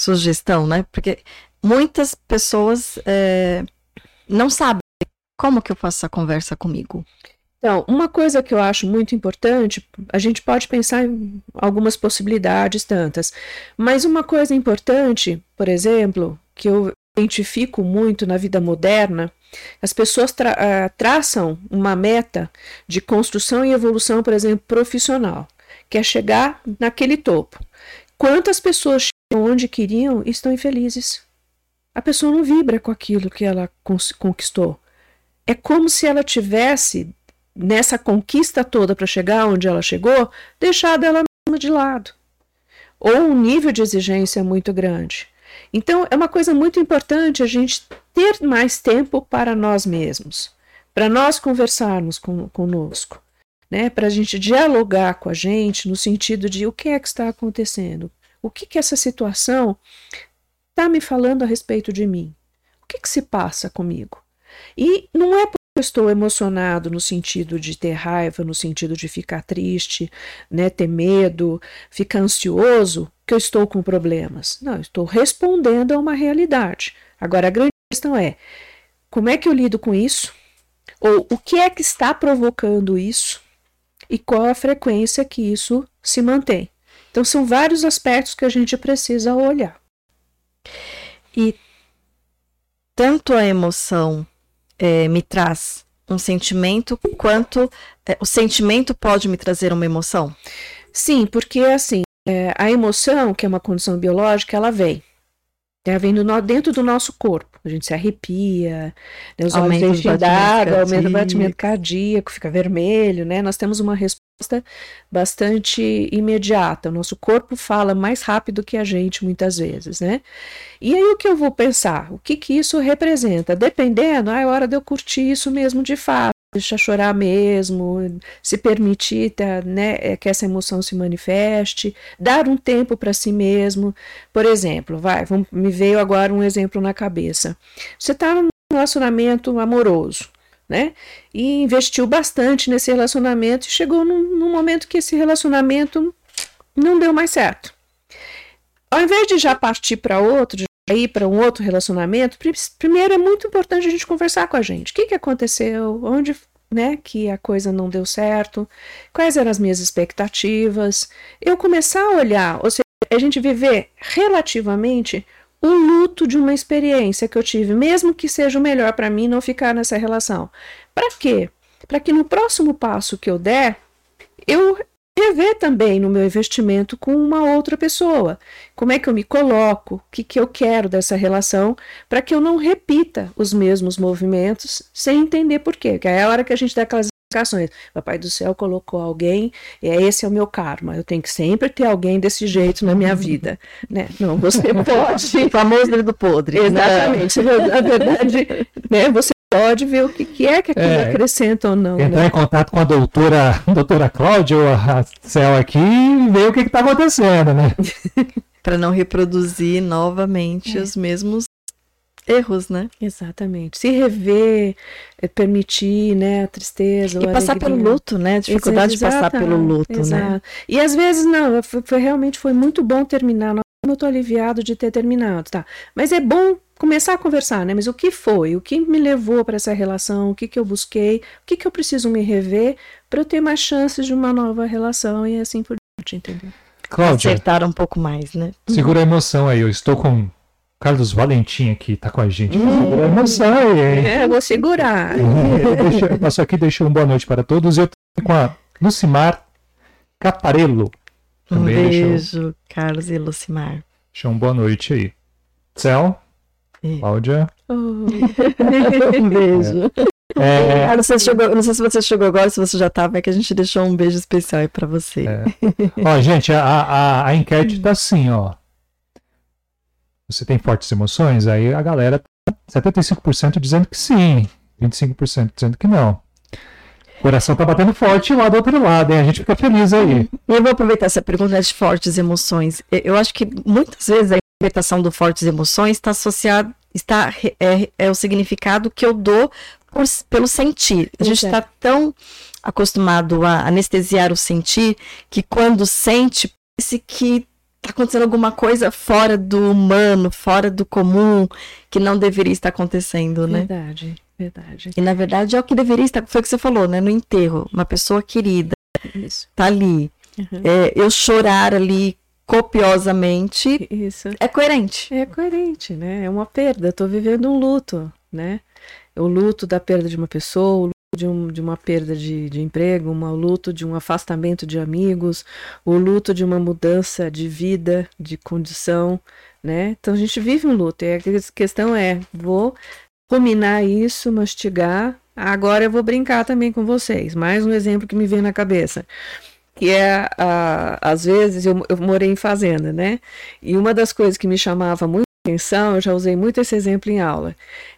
sugestão, né? Porque muitas pessoas é, não sabem como que eu faço essa conversa comigo. Então, uma coisa que eu acho muito importante, a gente pode pensar em algumas possibilidades, tantas, mas uma coisa importante, por exemplo, que eu identifico muito na vida moderna, as pessoas tra uh, traçam uma meta de construção e evolução, por exemplo, profissional, que é chegar naquele topo. Quantas pessoas onde queriam estão infelizes? A pessoa não vibra com aquilo que ela conquistou. É como se ela tivesse nessa conquista toda para chegar onde ela chegou, deixado ela mesma de lado. Ou um nível de exigência muito grande. Então, é uma coisa muito importante a gente ter mais tempo para nós mesmos, para nós conversarmos com, conosco, né? para a gente dialogar com a gente no sentido de o que é que está acontecendo, o que, que essa situação está me falando a respeito de mim, o que, que se passa comigo. E não é porque eu estou emocionado no sentido de ter raiva, no sentido de ficar triste, né, ter medo, ficar ansioso, que eu estou com problemas. Não, eu estou respondendo a uma realidade. Agora, a grande questão é: como é que eu lido com isso? Ou o que é que está provocando isso? E qual a frequência que isso se mantém? Então, são vários aspectos que a gente precisa olhar. E tanto a emoção é, me traz um sentimento, quanto é, o sentimento pode me trazer uma emoção? Sim, porque assim, é, a emoção, que é uma condição biológica, ela vem. Ela vem do, dentro do nosso corpo. A gente se arrepia, né, os olhos enchem d'água, aumenta o batimento cardíaco, fica vermelho, né? Nós temos uma resposta bastante imediata. O nosso corpo fala mais rápido que a gente, muitas vezes, né? E aí o que eu vou pensar? O que que isso representa? Dependendo, ah, é hora de eu curtir isso mesmo de fato deixar chorar mesmo, se permitir tá, né, é, que essa emoção se manifeste, dar um tempo para si mesmo. Por exemplo, vai, vamos, me veio agora um exemplo na cabeça. Você está num relacionamento amoroso, né? E investiu bastante nesse relacionamento e chegou num, num momento que esse relacionamento não deu mais certo. Ao invés de já partir para outro, ir para um outro relacionamento, primeiro é muito importante a gente conversar com a gente. O que, que aconteceu? Onde né, que a coisa não deu certo? Quais eram as minhas expectativas? Eu começar a olhar, ou seja, a gente viver relativamente o luto de uma experiência que eu tive, mesmo que seja o melhor para mim não ficar nessa relação. Para quê? Para que no próximo passo que eu der, eu rever também no meu investimento com uma outra pessoa. Como é que eu me coloco? O que, que eu quero dessa relação para que eu não repita os mesmos movimentos sem entender por quê. Que é a hora que a gente dá aquelas explicações. Papai do céu colocou alguém, e é esse é o meu karma. Eu tenho que sempre ter alguém desse jeito na minha vida, né? Não, você pode. o famoso do podre. Exatamente. Né? Na verdade, né, você pode ver o que, que é que aquilo é, acrescenta ou não. Entrar né? em contato com a doutora, doutora Cláudia ou a Cel aqui e ver o que está acontecendo, né? Para não reproduzir novamente é. os mesmos erros, né? Exatamente. Se rever, é, permitir, né, a tristeza. E passar alegria. pelo luto, né? A dificuldade Exato. de passar pelo luto, né? Exato. né? E às vezes, não, foi, foi realmente foi muito bom terminar. Eu estou aliviado de ter terminado, tá? Mas é bom começar a conversar, né? Mas o que foi? O que me levou para essa relação? O que, que eu busquei? O que, que eu preciso me rever para eu ter mais chances de uma nova relação e assim por diante, entendeu? Cláudia, acertar um pouco mais, né? Segura a emoção aí. Eu estou com Carlos Valentim aqui, tá com a gente. Hum, a emoção aí, hein? É, vou segurar. É, eu passo aqui, deixo uma boa noite para todos. Eu estou com a Lucimar Caparello. Um beijo, deixou... Carlos e Lucimar. Deixa uma boa noite aí. Céu. Cláudia. Oh. um beijo. É. Ah, não, sei chegou, não, sei se você chegou agora, se você já estava, é que a gente deixou um beijo especial aí para você. É. ó, gente, a, a, a enquete tá assim, ó. Você tem fortes emoções? Aí a galera, 75% dizendo que sim, 25% dizendo que não. O coração tá batendo forte lá do outro lado, hein? A gente fica feliz aí. Eu vou aproveitar essa pergunta de fortes emoções. Eu acho que muitas vezes a interpretação do fortes emoções está associada, está, é, é o significado que eu dou por, pelo sentir. A gente está tão acostumado a anestesiar o sentir que quando sente, parece que está acontecendo alguma coisa fora do humano, fora do comum, que não deveria estar acontecendo, né? Verdade. Verdade. E na verdade é o que deveria estar, foi o que você falou, né? No enterro, uma pessoa querida Isso. tá ali. Uhum. É, eu chorar ali copiosamente Isso. é coerente. É coerente, né? É uma perda. Estou vivendo um luto, né? O luto da perda de uma pessoa, de, um, de uma perda de, de emprego, uma, luto de um afastamento de amigos, o luto de uma mudança de vida, de condição, né? Então a gente vive um luto. E a questão é, vou ruminar isso, mastigar. Agora eu vou brincar também com vocês. Mais um exemplo que me vem na cabeça. Que é, a, às vezes, eu, eu morei em fazenda, né? E uma das coisas que me chamava muito atenção, eu já usei muito esse exemplo em aula.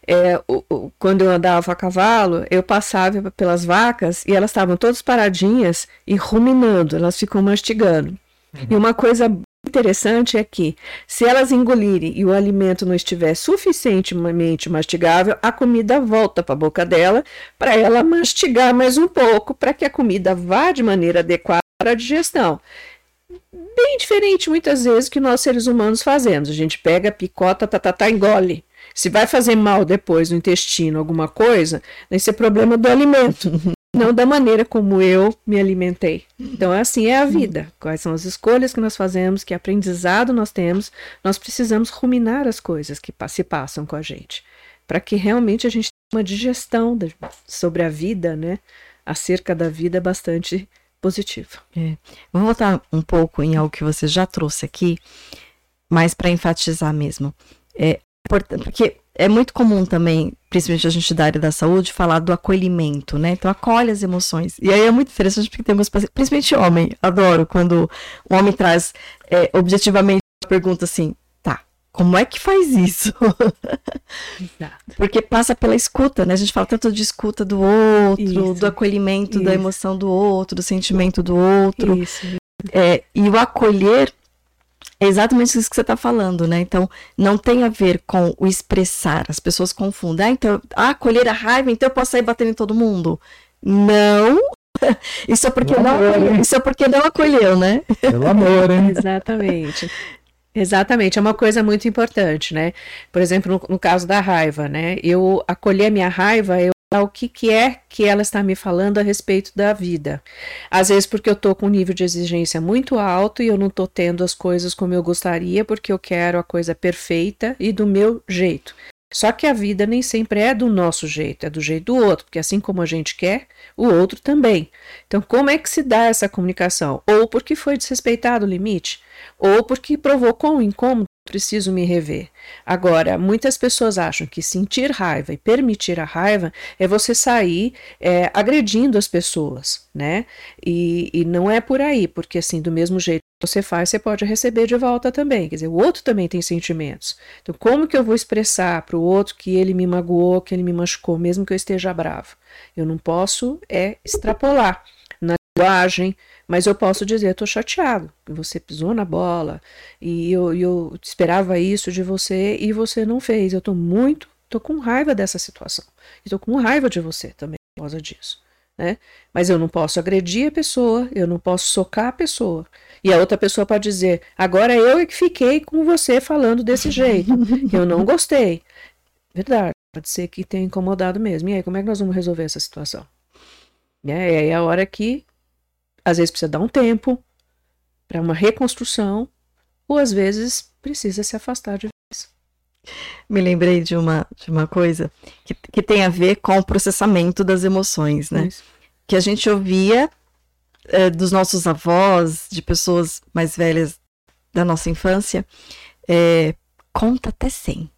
É, o, o, quando eu andava a cavalo, eu passava pelas vacas e elas estavam todas paradinhas e ruminando, elas ficam mastigando. Uhum. E uma coisa interessante é que, se elas engolirem e o alimento não estiver suficientemente mastigável, a comida volta para a boca dela para ela mastigar mais um pouco, para que a comida vá de maneira adequada para a digestão. Bem diferente muitas vezes que nós seres humanos fazemos. A gente pega, picota, tá, tá, tá, engole. Se vai fazer mal depois no intestino alguma coisa, esse é problema do alimento não da maneira como eu me alimentei. Então, assim é a vida. Quais são as escolhas que nós fazemos, que aprendizado nós temos, nós precisamos ruminar as coisas que se passam com a gente, para que realmente a gente tenha uma digestão sobre a vida, né, acerca da vida bastante positiva. É. Vou voltar um pouco em algo que você já trouxe aqui, mas para enfatizar mesmo. É, porque é muito comum também, principalmente a gente da área da saúde, falar do acolhimento, né? Então acolhe as emoções. E aí é muito interessante porque tem alguns pacientes, principalmente homem, adoro quando o homem traz é, objetivamente pergunta assim, como é que faz isso? Exato. Porque passa pela escuta, né? A gente fala tanto de escuta do outro, isso. do acolhimento isso. da emoção do outro, do sentimento do outro. Isso. É, e o acolher é exatamente isso que você está falando, né? Então, não tem a ver com o expressar. As pessoas confundem. Ah, então, ah, acolher a raiva, então eu posso sair batendo em todo mundo. Não. Isso é porque, não, acolheu, isso é porque não acolheu, né? Pelo amor, hein? Exatamente. Exatamente, é uma coisa muito importante, né? Por exemplo, no, no caso da raiva, né? Eu acolher a minha raiva, eu o que, que é que ela está me falando a respeito da vida. Às vezes porque eu estou com um nível de exigência muito alto e eu não estou tendo as coisas como eu gostaria, porque eu quero a coisa perfeita e do meu jeito. Só que a vida nem sempre é do nosso jeito, é do jeito do outro, porque assim como a gente quer, o outro também. Então, como é que se dá essa comunicação? Ou porque foi desrespeitado o limite, ou porque provocou um incômodo preciso me rever. Agora, muitas pessoas acham que sentir raiva e permitir a raiva é você sair é, agredindo as pessoas, né? E, e não é por aí, porque assim, do mesmo jeito você faz, você pode receber de volta também. Quer dizer, o outro também tem sentimentos. Então, como que eu vou expressar para o outro que ele me magoou, que ele me machucou, mesmo que eu esteja bravo? Eu não posso é extrapolar na linguagem, mas eu posso dizer, estou chateado, você pisou na bola e eu, eu esperava isso de você e você não fez. Eu estou muito, estou com raiva dessa situação. Estou com raiva de você também por causa disso. Né? Mas eu não posso agredir a pessoa, eu não posso socar a pessoa. E a outra pessoa pode dizer: agora eu é que fiquei com você falando desse jeito, eu não gostei. Verdade, pode ser que tenha incomodado mesmo. E aí, como é que nós vamos resolver essa situação? É, e aí é a hora que às vezes precisa dar um tempo para uma reconstrução, ou às vezes precisa se afastar de vez. Me lembrei de uma, de uma coisa que, que tem a ver com o processamento das emoções, né? Isso. Que a gente ouvia é, dos nossos avós, de pessoas mais velhas da nossa infância, é, conta até 100.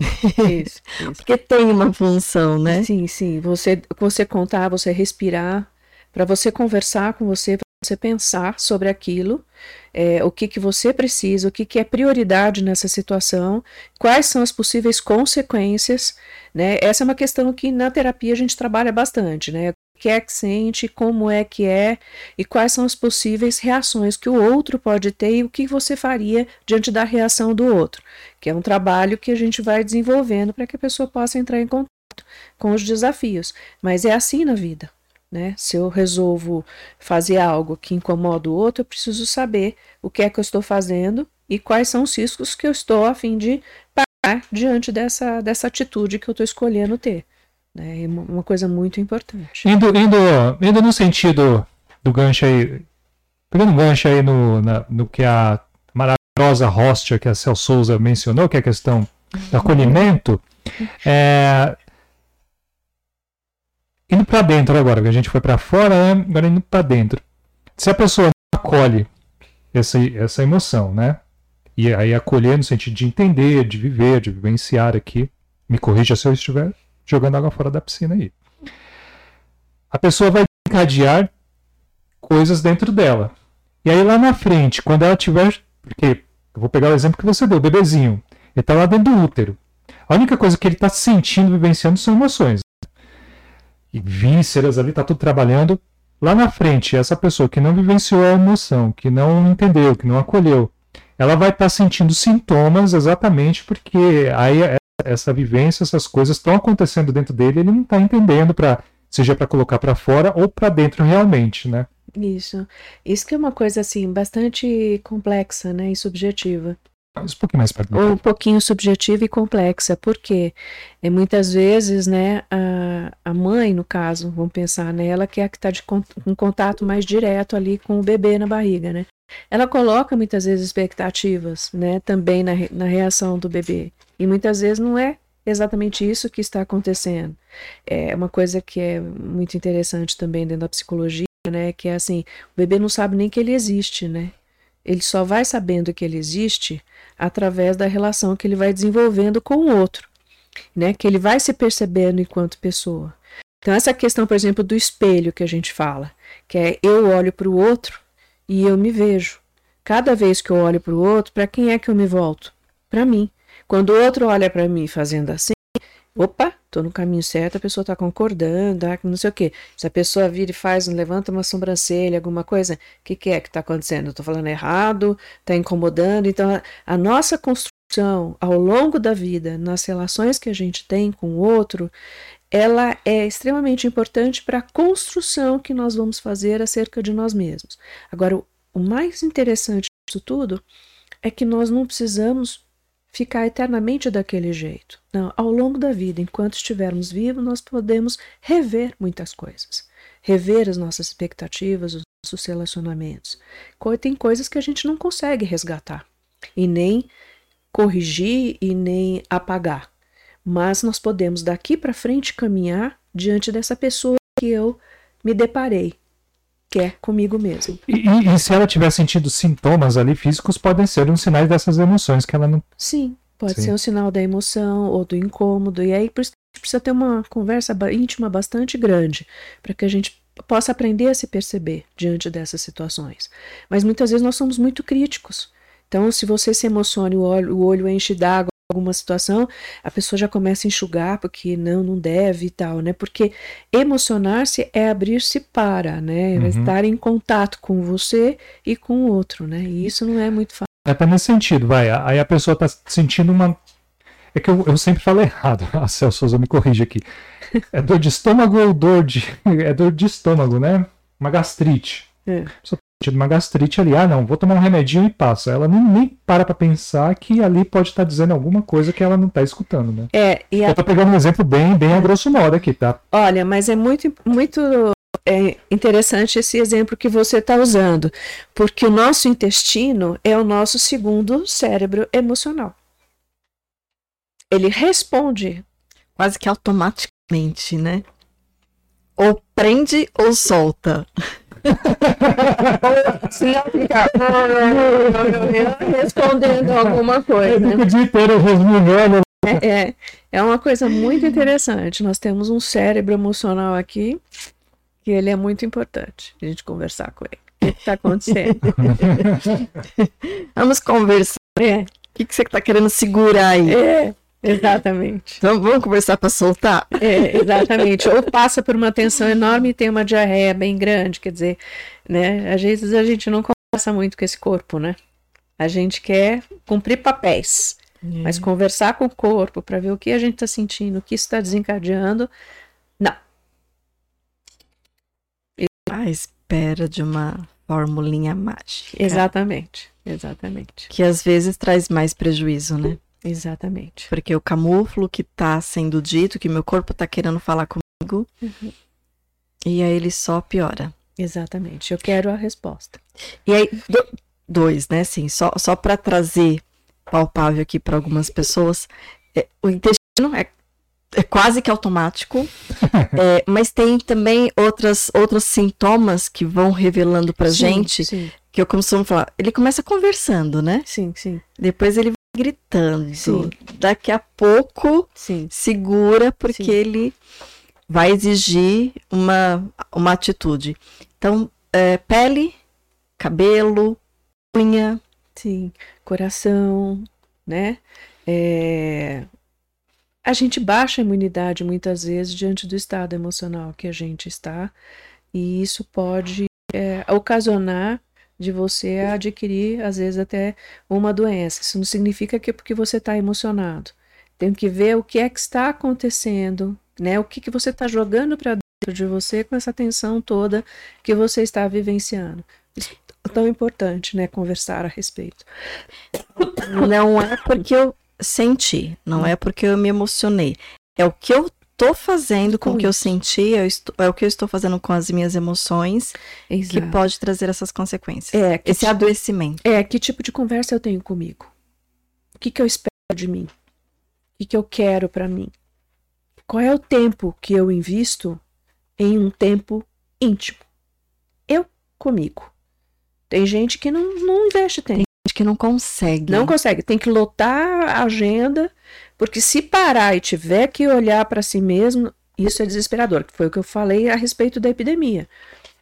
Isso, isso. Porque tem uma função, né? Sim, sim. Você, você contar, você respirar, para você conversar com você, para você pensar sobre aquilo, é, o que, que você precisa, o que, que é prioridade nessa situação, quais são as possíveis consequências, né? Essa é uma questão que na terapia a gente trabalha bastante, né? Que é que sente, como é que é e quais são as possíveis reações que o outro pode ter e o que você faria diante da reação do outro, que é um trabalho que a gente vai desenvolvendo para que a pessoa possa entrar em contato com os desafios. Mas é assim na vida. Né? Se eu resolvo fazer algo que incomoda o outro, eu preciso saber o que é que eu estou fazendo e quais são os riscos que eu estou a fim de parar diante dessa, dessa atitude que eu estou escolhendo ter. É uma coisa muito importante. Indo, indo, indo no sentido do gancho aí, pegando um gancho aí no, na, no que a maravilhosa hostia que a Cel Souza mencionou, que é a questão do acolhimento, é, indo para dentro agora, que a gente foi para fora, né? agora indo para dentro. Se a pessoa não acolhe essa, essa emoção, né? E aí acolher no sentido de entender, de viver, de vivenciar aqui. Me corrija se eu estiver jogando água fora da piscina aí. A pessoa vai encadear coisas dentro dela. E aí lá na frente, quando ela tiver. Porque eu vou pegar o exemplo que você deu, o bebezinho. Ele está lá dentro do útero. A única coisa que ele está sentindo, vivenciando, são emoções e vísceras ali, tá tudo trabalhando. Lá na frente, essa pessoa que não vivenciou a emoção, que não entendeu, que não acolheu, ela vai estar tá sentindo sintomas exatamente porque aí é, essa vivência, essas coisas estão acontecendo dentro dele, ele não está entendendo para seja para colocar para fora ou para dentro realmente, né? Isso. Isso que é uma coisa assim bastante complexa, né, e subjetiva. Um pouquinho mais perto. Um pouquinho subjetiva e complexa, porque é, muitas vezes, né, a, a mãe, no caso, vamos pensar nela, que é a que está com contato mais direto ali com o bebê na barriga, né? Ela coloca muitas vezes expectativas, né, também na, na reação do bebê. E muitas vezes não é exatamente isso que está acontecendo. É uma coisa que é muito interessante também dentro da psicologia, né, que é assim, o bebê não sabe nem que ele existe, né? Ele só vai sabendo que ele existe através da relação que ele vai desenvolvendo com o outro, né? Que ele vai se percebendo enquanto pessoa. Então essa questão, por exemplo, do espelho que a gente fala, que é eu olho para o outro e eu me vejo. Cada vez que eu olho para o outro, para quem é que eu me volto? Para mim. Quando o outro olha para mim fazendo assim, opa, tô no caminho certo, a pessoa está concordando, ah, não sei o quê. Se a pessoa vira e faz, levanta uma sobrancelha, alguma coisa, o que, que, é que está acontecendo? Tô falando errado, está incomodando. Então, a, a nossa construção ao longo da vida, nas relações que a gente tem com o outro, ela é extremamente importante para a construção que nós vamos fazer acerca de nós mesmos. Agora, o, o mais interessante disso tudo é que nós não precisamos ficar eternamente daquele jeito. Não, ao longo da vida, enquanto estivermos vivos, nós podemos rever muitas coisas, rever as nossas expectativas, os nossos relacionamentos. Tem coisas que a gente não consegue resgatar e nem corrigir e nem apagar mas nós podemos daqui para frente caminhar diante dessa pessoa que eu me deparei, que é comigo mesmo. E, e, se ela tiver sentido sintomas ali físicos, podem ser um sinais dessas emoções que ela não. Sim, pode Sim. ser um sinal da emoção ou do incômodo. E aí por isso a gente precisa ter uma conversa íntima bastante grande para que a gente possa aprender a se perceber diante dessas situações. Mas muitas vezes nós somos muito críticos. Então, se você se emociona e o olho, o olho enche d'água, alguma situação, a pessoa já começa a enxugar porque não, não deve e tal, né? Porque emocionar-se é abrir-se para, né? É uhum. estar em contato com você e com o outro, né? E isso não é muito fácil. É tá nesse sentido, vai. Aí a pessoa tá sentindo uma. É que eu, eu sempre falo errado. A Celso Souza me corrige aqui. É dor de estômago ou dor de. É dor de estômago, né? Uma gastrite. É. A pessoa tido uma gastrite ali, ah não, vou tomar um remedinho e passa. Ela nem, nem para pra pensar que ali pode estar tá dizendo alguma coisa que ela não está escutando, né? É, e a... Eu tô pegando um exemplo bem, bem a grosso modo aqui, tá? Olha, mas é muito, muito é interessante esse exemplo que você está usando, porque o nosso intestino é o nosso segundo cérebro emocional. Ele responde quase que automaticamente, né? Ou prende ou solta. Se não ficar respondendo alguma coisa. Eu fico o dia inteiro resmungando. É, é, é uma coisa muito interessante. Nós temos um cérebro emocional aqui que ele é muito importante a gente conversar com ele. O que está acontecendo? Vamos conversar. É. O que, que você está querendo segurar aí? É. Exatamente. Então vamos conversar para soltar? É, exatamente. Ou passa por uma tensão enorme e tem uma diarreia bem grande, quer dizer, né? Às vezes a gente não conversa muito com esse corpo, né? A gente quer cumprir papéis, é. mas conversar com o corpo para ver o que a gente está sentindo, o que está desencadeando, não. À espera de uma formulinha mágica. Exatamente, exatamente. Que às vezes traz mais prejuízo, né? Exatamente. Porque eu camuflo o que está sendo dito, que meu corpo está querendo falar comigo, uhum. e aí ele só piora. Exatamente. Eu quero a resposta. E aí, do, dois, né? Assim, só, só para trazer palpável aqui para algumas pessoas, é, o intestino é, é, quase que automático, é, mas tem também outras, outros sintomas que vão revelando para gente, sim. que eu costumo falar. Ele começa conversando, né? Sim, sim. Depois ele gritando. Sim. Daqui a pouco, Sim. segura, porque Sim. ele vai exigir uma, uma atitude. Então, é, pele, cabelo, unha. Sim, coração, né? É... A gente baixa a imunidade muitas vezes diante do estado emocional que a gente está, e isso pode é, ocasionar de você adquirir, às vezes, até uma doença. Isso não significa que é porque você está emocionado. Tem que ver o que é que está acontecendo, né? O que, que você está jogando para dentro de você com essa tensão toda que você está vivenciando. Isso é tão importante, né? Conversar a respeito. Não é porque eu senti, não é porque eu me emocionei. É o que eu estou fazendo com o que eu senti, eu estou, é o que eu estou fazendo com as minhas emoções, Exato. que pode trazer essas consequências. É, Esse tipo- adoecimento. É, que tipo de conversa eu tenho comigo? O que, que eu espero de mim? O que, que eu quero para mim? Qual é o tempo que eu invisto em um tempo íntimo? Eu comigo. Tem gente que não, não investe tempo. Gente que não consegue. Não consegue, tem que lotar a agenda, porque se parar e tiver que olhar para si mesmo, isso é desesperador, que foi o que eu falei a respeito da epidemia.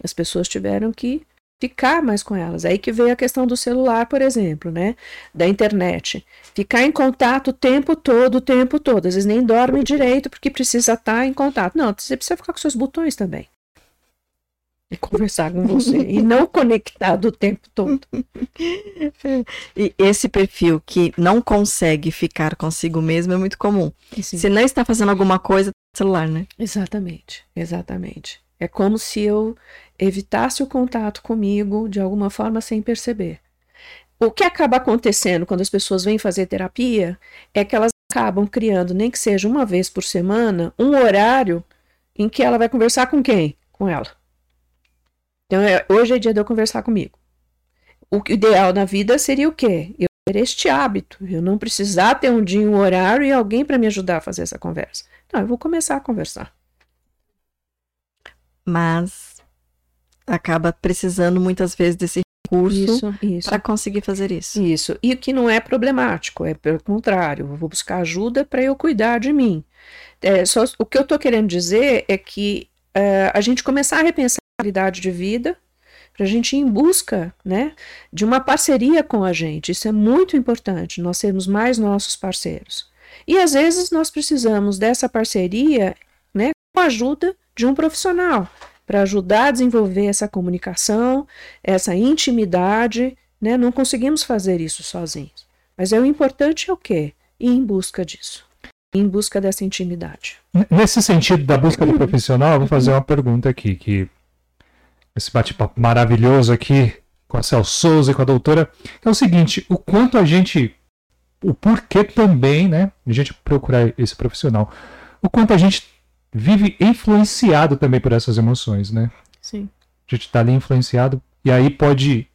As pessoas tiveram que ficar mais com elas. Aí que veio a questão do celular, por exemplo, né? Da internet. Ficar em contato o tempo todo, o tempo todo. Às vezes nem dorme direito porque precisa estar em contato. Não, você precisa ficar com seus botões também. E conversar com você. e não conectado o tempo todo. E esse perfil que não consegue ficar consigo mesmo é muito comum. Assim, Se não está fazendo alguma coisa, no celular, né? Exatamente, exatamente. É como se eu evitasse o contato comigo de alguma forma sem perceber. O que acaba acontecendo quando as pessoas vêm fazer terapia é que elas acabam criando, nem que seja uma vez por semana, um horário em que ela vai conversar com quem? Com ela. Então, é- hoje é dia de eu conversar comigo. O ideal na vida seria o quê? Eu ter este hábito, eu não precisar ter um dia, um horário e alguém para me ajudar a fazer essa conversa. Não, eu vou começar a conversar. Mas acaba precisando muitas vezes desse recurso para conseguir fazer isso. Isso. E o que não é problemático, é pelo contrário, eu vou buscar ajuda para eu cuidar de mim. É, só, o que eu estou querendo dizer é que é, a gente começar a repensar qualidade de vida, para a gente ir em busca né, de uma parceria com a gente. Isso é muito importante, nós sermos mais nossos parceiros. E às vezes nós precisamos dessa parceria né, com a ajuda de um profissional, para ajudar a desenvolver essa comunicação, essa intimidade, né? Não conseguimos fazer isso sozinhos. Mas é o importante é o quê? Ir em busca disso. Em busca dessa intimidade. Nesse sentido da busca do profissional, vou fazer uma pergunta aqui, que esse bate-papo maravilhoso aqui com a Cel Souza e com a doutora, é o seguinte, o quanto a gente, o porquê também, né, a gente procurar esse profissional, o quanto a gente vive influenciado também por essas emoções, né? Sim. A gente tá ali influenciado e aí pode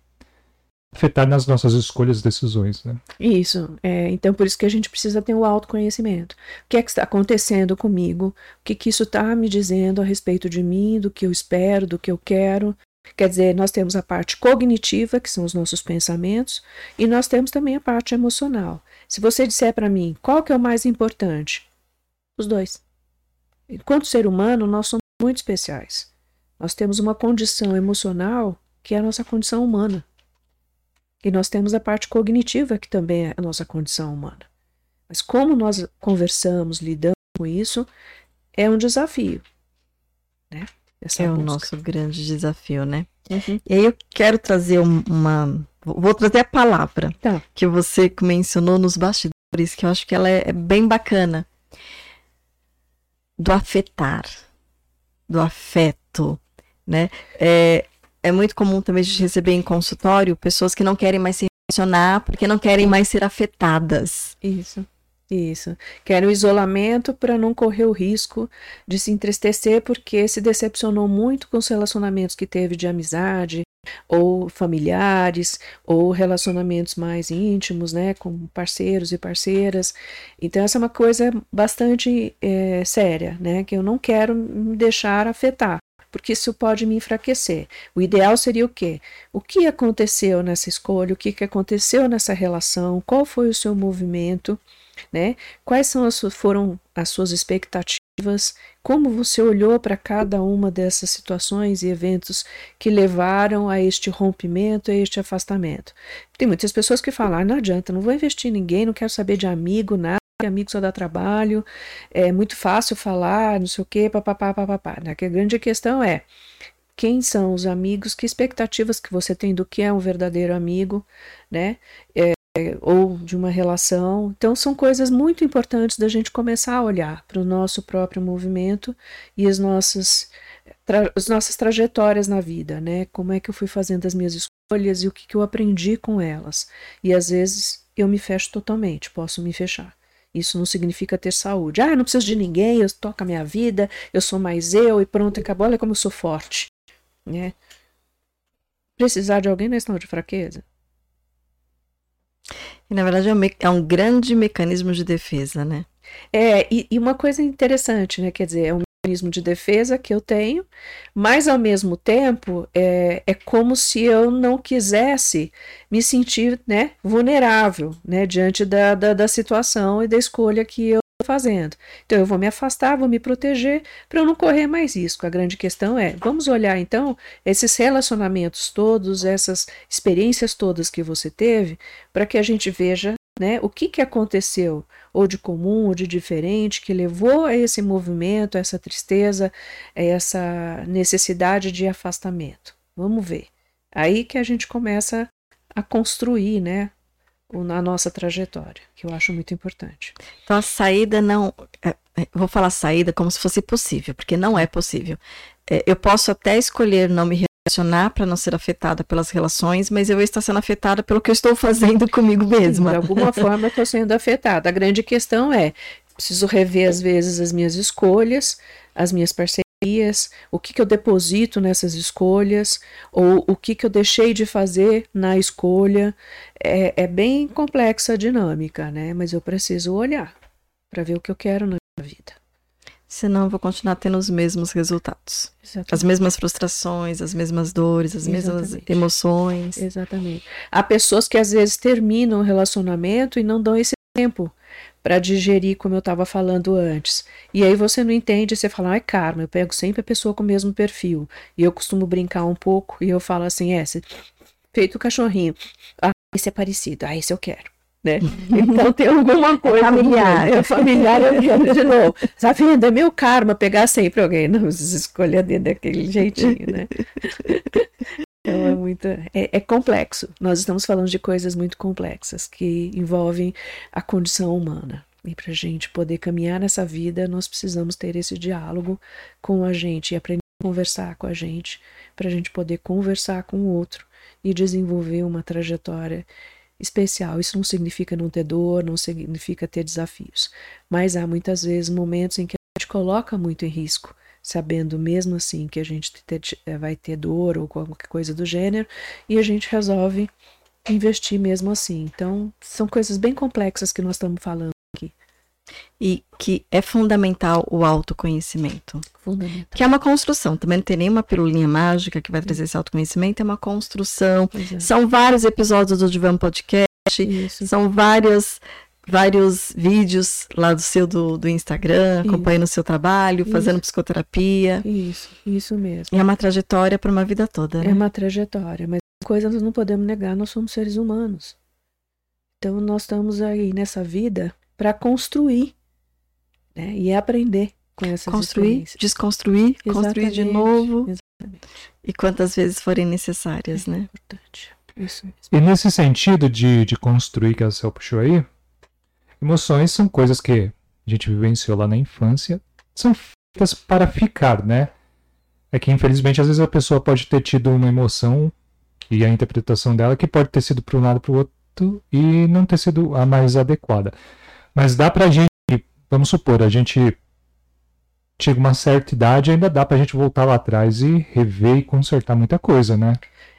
afetar nas nossas escolhas e decisões, né? Isso. É, então, por isso que a gente precisa ter o autoconhecimento. O que é que está acontecendo comigo? O que, que isso está me dizendo a respeito de mim, do que eu espero, do que eu quero? Quer dizer, nós temos a parte cognitiva, que são os nossos pensamentos, e nós temos também a parte emocional. Se você disser para mim qual que é o mais importante, os dois. Enquanto ser humano, nós somos muito especiais. Nós temos uma condição emocional que é a nossa condição humana. E nós temos a parte cognitiva, que também é a nossa condição humana. Mas como nós conversamos, lidamos com isso, é um desafio. Né? Essa É o busca. nosso grande desafio, né? Uhum. E aí eu quero trazer um- uma. Vou trazer a palavra Tá. que você mencionou nos bastidores, que eu acho que ela é, é bem bacana. Do afetar, do afeto, né? É, é muito comum também a gente receber em consultório pessoas que não querem mais se relacionar porque não querem mais ser afetadas. Isso. Isso. Quer o isolamento para não correr o risco de se entristecer porque se decepcionou muito com os relacionamentos que teve de amizade, ou familiares, ou relacionamentos mais íntimos, né, com parceiros e parceiras. Então, essa é uma coisa bastante eh, séria, né, que eu não quero me deixar afetar, porque isso pode me enfraquecer. O ideal seria o quê? O que aconteceu nessa escolha? O que, que aconteceu nessa relação? Qual foi o seu movimento? Né? Quais são as, foram as suas expectativas? Como você olhou para cada uma dessas situações e eventos que levaram a este rompimento, a este afastamento? Tem muitas pessoas que falam: ah, não adianta, não vou investir em ninguém, não quero saber de amigo, nada, amigo só dá trabalho, é muito fácil falar, não sei o quê, papapá, papapá. Né? Que a grande questão é: quem são os amigos, que expectativas que você tem do que é um verdadeiro amigo, né? É, ou de uma relação. Então, são coisas muito importantes da gente começar a olhar para o nosso próprio movimento e as nossas, as nossas trajetórias na vida, né? Como é que eu fui fazendo as minhas escolhas e o que, que eu aprendi com elas. E às vezes eu me fecho totalmente, posso me fechar. Isso não significa ter saúde. Ah, eu não preciso de ninguém, eu toco a minha vida, eu sou mais eu e pronto, acabou. Olha como eu sou forte. Né? Precisar de alguém não é sinal de fraqueza. E, na verdade, é um, é um, grande mecanismo de defesa, né? É, e, e, uma coisa interessante, né? Quer dizer, é um mecanismo de defesa que eu tenho, mas ao mesmo tempo é, é como se eu não quisesse me sentir né, vulnerável né, diante da, da, da situação e da escolha que eu fazendo. Então eu vou me afastar, vou me proteger para eu não correr mais risco. A grande questão é, vamos olhar então esses relacionamentos todos, essas experiências todas que você teve, para que a gente veja, né, o que que aconteceu ou de comum ou de diferente que levou a esse movimento, a essa tristeza, a essa necessidade de afastamento. Vamos ver. Aí que a gente começa a construir, né, na nossa trajetória, que eu acho muito importante. Então a saída não. É, é, vou falar saída como se fosse possível, porque não é possível. É, eu posso até escolher não me relacionar para não ser afetada pelas relações, mas eu estar sendo afetada pelo que eu estou fazendo comigo mesma. De alguma forma eu estou sendo afetada. A grande questão é: preciso rever às vezes as minhas escolhas, as minhas parcerias o que, que eu deposito nessas escolhas, ou o que, que eu deixei de fazer na escolha. É, é bem complexa a dinâmica, né? Mas eu preciso olhar para ver o que eu quero na minha vida. Senão eu vou continuar tendo os mesmos resultados. Exatamente. As mesmas frustrações, as mesmas dores, as Exatamente. mesmas emoções. Exatamente. Há pessoas que às vezes terminam o relacionamento e não dão esse tempo para digerir, como eu estava falando antes. E aí você não entende, você fala, ah, é karma, eu pego sempre a pessoa com o mesmo perfil. E eu costumo brincar um pouco e eu falo assim, é, feito o cachorrinho. Ah, esse é parecido, ah, esse eu quero. Né? Então tem alguma coisa. É familiar. É familiar, eu quero de novo. Tá vendo? É meu karma pegar sempre alguém. Não, escolher dentro daquele jeitinho, né? Então é muito. É, é, complexo. Nós estamos falando de coisas muito complexas que envolvem a condição humana. E para a gente poder caminhar nessa vida, nós precisamos ter esse diálogo com a gente e aprender a conversar com a gente, para a gente poder conversar com o outro e desenvolver uma trajetória especial. Isso não significa não ter dor, não significa ter desafios, mas há muitas vezes momentos em que a gente coloca muito em risco sabendo mesmo assim que a gente vai ter dor ou qualquer coisa do gênero, e a gente resolve investir mesmo assim. Então, são coisas bem complexas que nós estamos falando aqui. E que é fundamental o autoconhecimento. Fundamental. Que é uma construção, também não tem nenhuma pirulinha mágica que vai trazer esse autoconhecimento, é uma construção. É. São vários episódios do Divan Podcast, Isso. são várias vários vídeos lá do seu do, do Instagram, isso. acompanhando o seu trabalho, isso. fazendo psicoterapia. Isso, isso mesmo. E é uma trajetória para uma vida toda, né? É uma trajetória, mas coisas nós não podemos negar, nós somos seres humanos. Então nós estamos aí nessa vida para construir, né? E aprender com essas construir, desconstruir, Exatamente. construir de novo. Exatamente. E quantas vezes forem necessárias, é né? Importante. Isso mesmo. E nesse sentido de, de construir que a Céu puxou aí, Emoções são coisas que a gente vivenciou lá na infância, são feitas para ficar, né? É que infelizmente às vezes a pessoa pode ter tido uma emoção e a interpretação dela que pode ter sido para um lado para o outro e não ter sido a mais adequada. Mas dá para a gente, vamos supor, a gente chega uma certa idade, ainda dá para a gente voltar lá atrás e rever e consertar muita coisa, né?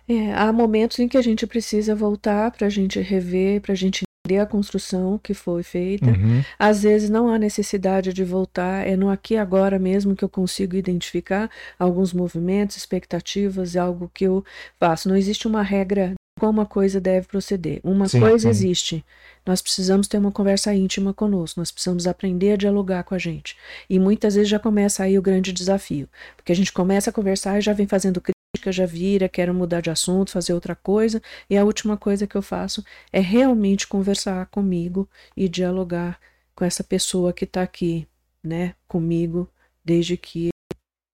É, há momentos em que a gente precisa voltar para a gente rever, para a gente a construção que foi feita. Uhum. Às vezes não há necessidade de voltar, é no aqui e agora mesmo que eu consigo identificar alguns movimentos, expectativas, algo que eu faço. Não existe uma regra como a coisa deve proceder. Uma sim, coisa sim. existe. Nós precisamos ter uma conversa íntima conosco, nós precisamos aprender a dialogar com a gente. E muitas vezes já começa aí o grande desafio, porque a gente começa a conversar e já vem fazendo já vira, quero mudar de assunto, fazer outra coisa, e a última coisa que eu faço é realmente conversar comigo e dialogar com essa pessoa que está aqui, né, comigo desde que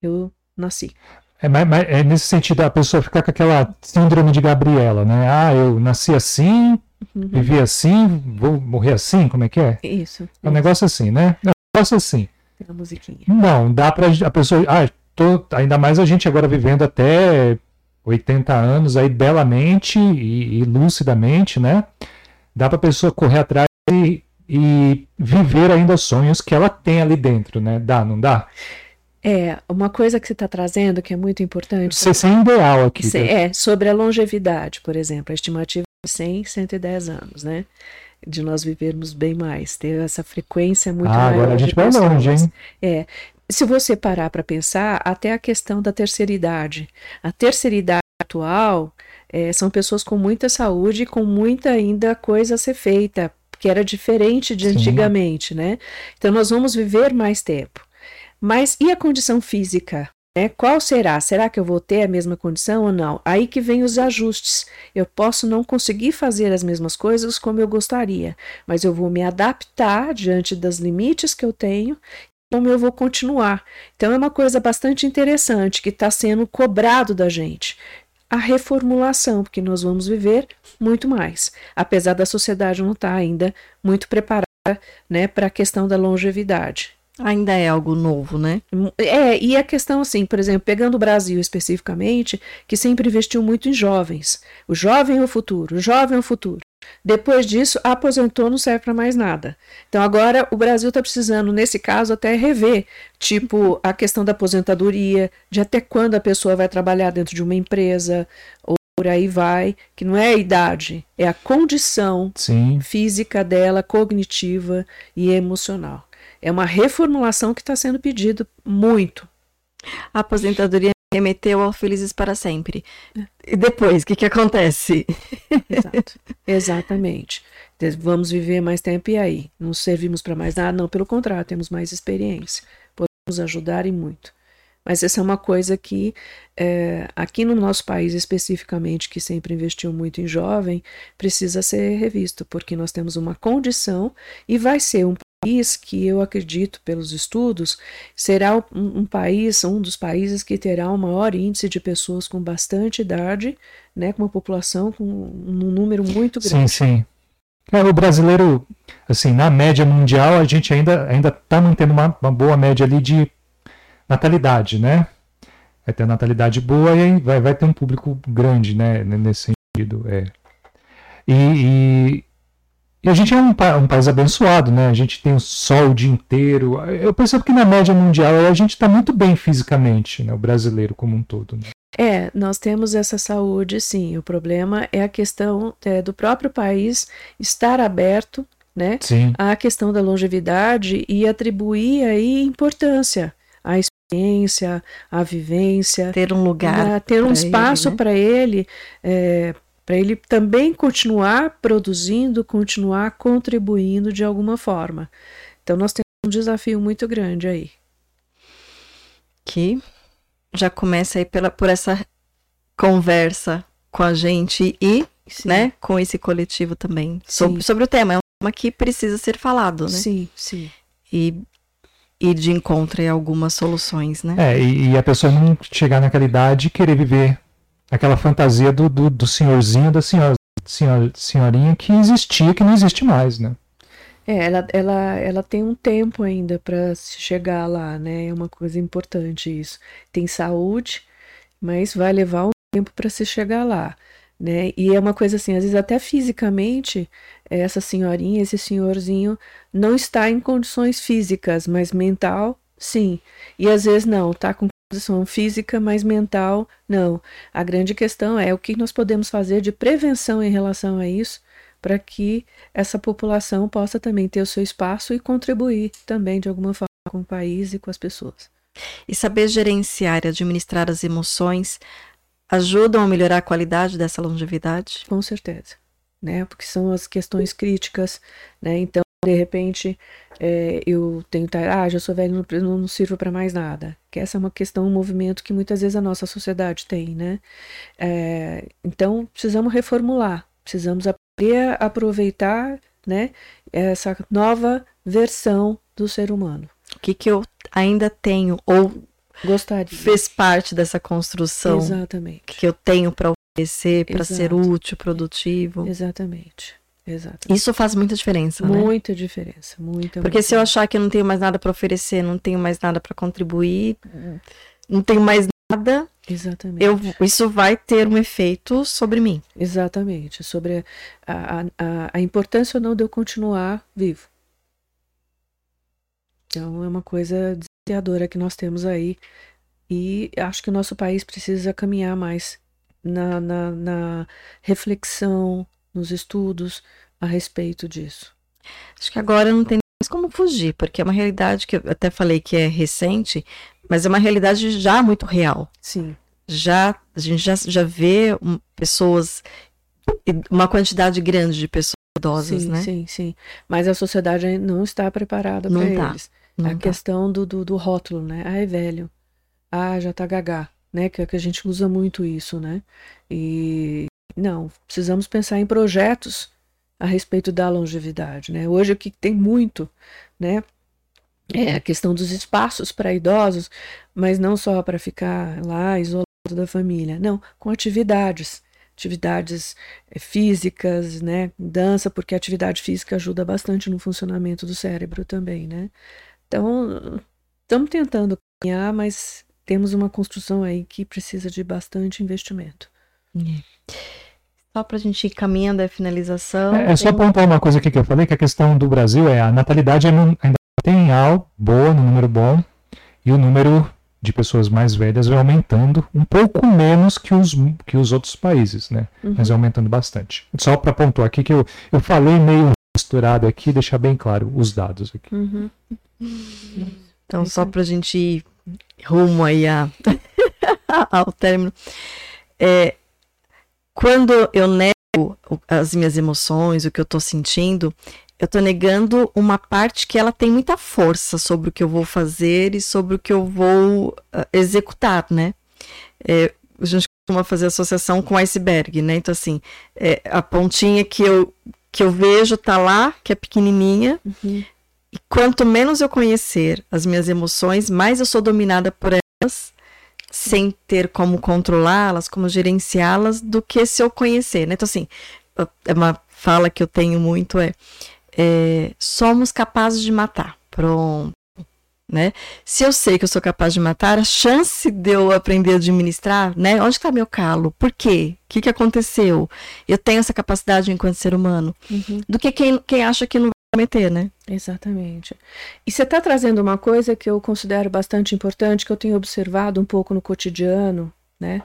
eu nasci. É, mas, mas é nesse sentido a pessoa ficar com aquela síndrome de Gabriela, né? Ah, eu nasci assim, Uhum. vivi assim, vou morrer assim, como é que é? Isso. É um negócio assim, né? É um negócio assim. Tem a musiquinha. Não, dá pra a pessoa. Ah, tô, ainda mais a gente agora vivendo até 80 anos aí belamente e, e lucidamente, né? Dá pra pessoa correr atrás e, e viver ainda sonhos que ela tem ali dentro, né? Dá, não dá? É, uma coisa que você está trazendo que é muito importante. Você sem ideal aqui. Tá? É, sobre a longevidade, por exemplo, a estimativa é 100, 110 anos, né? De nós vivermos bem mais, ter essa frequência muito ah, maior. agora a de gente vai longe, hein? É. Se você parar para pensar, até a questão da terceira idade. A terceira idade atual é, são pessoas com muita saúde e com muita ainda coisa a ser feita, que era diferente de Sim. antigamente, né? Então nós vamos viver mais tempo. Mas e a condição física? Né? Qual será? Será que eu vou ter a mesma condição ou não? Aí que vem os ajustes. Eu posso não conseguir fazer as mesmas coisas como eu gostaria, mas eu vou me adaptar diante dos limites que eu tenho como eu vou continuar. Então é uma coisa bastante interessante que está sendo cobrado da gente. A reformulação, porque nós vamos viver muito mais, apesar da sociedade não estar ainda muito preparada né, para a questão da longevidade. Ainda é algo novo, né? É, e a questão assim, por exemplo, pegando o Brasil especificamente, que sempre investiu muito em jovens. O jovem é o futuro, o jovem é o futuro. Depois disso, aposentou, não serve para mais nada. Então agora o Brasil está precisando, nesse caso, até rever, tipo, a questão da aposentadoria, de até quando a pessoa vai trabalhar dentro de uma empresa, ou por aí vai, que não é a idade, é a condição Sim. física dela, cognitiva e emocional. É uma reformulação que está sendo pedido muito. A aposentadoria remeteu ao Felizes para Sempre. E depois, o que, que acontece? Exato. Exatamente. Vamos viver mais tempo e aí? Não servimos para mais nada? Não, pelo contrário, temos mais experiência. Podemos ajudar e muito. Mas essa é uma coisa que, é, aqui no nosso país especificamente, que sempre investiu muito em jovem, precisa ser revisto, porque nós temos uma condição e vai ser um país que eu acredito, pelos estudos, será um, um país, um dos países que terá o maior índice de pessoas com bastante idade, né, com uma população com um número muito Sim, grande. sim. É, o brasileiro, assim, na média mundial, a gente ainda ainda está mantendo uma, uma boa média ali de natalidade, né? Vai ter natalidade boa e aí vai, vai ter um público grande, né? Nesse sentido. É. E, e, e a gente é um, pa- um país abençoado, né? A gente tem o sol o dia inteiro. Eu percebo que na média mundial a gente está muito bem fisicamente, né? O brasileiro como um todo. Né? É, nós temos essa saúde, sim. O problema é a questão é, do próprio país estar aberto, né, Sim. à questão da longevidade e atribuir aí importância à experiência, à vivência, Ter um lugar. né, ter um pra espaço ele, né? para ele, é, para ele também continuar produzindo, continuar contribuindo de alguma forma. Então nós temos um desafio muito grande aí. Que já começa aí pela, por essa conversa com a gente e Sim. né, com esse coletivo também. Sobre, sobre o tema. É um tema que precisa ser falado, né? Sim, sim. E ir de encontro a algumas soluções, né? É, e, e a pessoa não chegar naquela idade e querer viver aquela fantasia do, do, do senhorzinho, da senhora, senhor, senhorinha que existia, que não existe mais, né? É, ela, ela, ela tem um tempo ainda para chegar lá, né? É uma coisa importante isso. Tem saúde, mas vai levar um tempo para se chegar lá, né? E é uma coisa assim, às vezes até fisicamente, essa senhorinha, esse senhorzinho não está em condições físicas, mas mental, sim. E às vezes não, tá com condição física, mas mental, não. A grande questão é o que nós podemos fazer de prevenção em relação a isso para que essa população possa também ter o seu espaço e contribuir também de alguma forma com o país e com as pessoas. E saber gerenciar e administrar as emoções ajudam a melhorar a qualidade dessa longevidade? Com certeza, né? Porque são as questões críticas, né? Então, de repente, é, eu tenho, ah, já sou velho, não, não sirvo para mais nada. Que essa é uma questão, um movimento que muitas vezes a nossa sociedade tem, né? É, então, precisamos reformular, precisamos aprender a aproveitar, né? Essa nova versão do ser humano. O que, que eu ainda tenho ou Gostaria. fez parte dessa construção Exatamente. que eu tenho para oferecer, para ser útil, produtivo. Exatamente. Exatamente. Isso faz muita diferença, né? Muita diferença, muita. Porque muita se eu achar que eu não tenho mais nada para oferecer, não tenho mais nada para contribuir, não tenho mais nada, Exatamente. Eu, isso vai ter um efeito sobre mim. Exatamente, sobre a, a, a importância ou não de eu continuar vivo. Então é uma coisa desafiadora que nós temos aí e acho que o nosso país precisa caminhar mais na, na, na reflexão, nos estudos a respeito disso. Acho que agora não tem mais como fugir, porque é uma realidade que eu até falei que é recente, mas é uma realidade já muito real. Sim. Já a gente já, já vê um, pessoas uma quantidade grande de pessoas idosas, sim, né? Sim, sim. Mas a sociedade não está preparada para tá, eles. Não a tá. questão do, do, do, rótulo, né? Ah, é velho. Ah, já tá gagá, né? Que, que a gente usa muito isso, né? E não, precisamos pensar em projetos a respeito da longevidade, né? Hoje o que tem muito, né? É a questão dos espaços para idosos, mas não só para ficar lá isolado da família, não, com atividades, atividades eh, físicas, né? Dança, porque a atividade física ajuda bastante no funcionamento do cérebro também, né? Então, estamos tentando caminhar, mas temos uma construção aí que precisa de bastante investimento. É. Só para a gente ir caminhando a finalização. É, é só pontuar uma coisa aqui que eu falei, que a questão do Brasil é a natalidade ainda tem algo boa, no número bom, e o número de pessoas mais velhas vai aumentando um pouco menos que os, que os outros países, né? Uhum. Mas aumentando bastante. Só para pontuar aqui que eu, eu falei meio misturado aqui, deixar bem claro os dados aqui. Uhum. Então, só para a gente ir rumo aí a, ao término. É, quando eu nego as minhas emoções, o que eu estou sentindo, eu estou negando uma parte que ela tem muita força sobre o que eu vou fazer e sobre o que eu vou uh, executar, né? É, a gente costuma fazer associação com iceberg, né? Então, assim, é, a pontinha que eu, que eu vejo tá lá, que é pequenininha, uhum. E quanto menos eu conhecer as minhas emoções, mais eu sou dominada por elas sem ter como controlá-las, como gerenciá-las, do que se eu conhecer, né? Então, assim, é uma fala que eu tenho muito é, é somos capazes de matar. Pronto. Né? Se eu sei que eu sou capaz de matar, a chance de eu aprender a administrar, né? Onde está meu calo? Por quê? O que, que aconteceu? Eu tenho essa capacidade enquanto ser humano. Uhum. Do que quem, quem acha que não meter, né? Exatamente. E você está trazendo uma coisa que eu considero bastante importante, que eu tenho observado um pouco no cotidiano, né?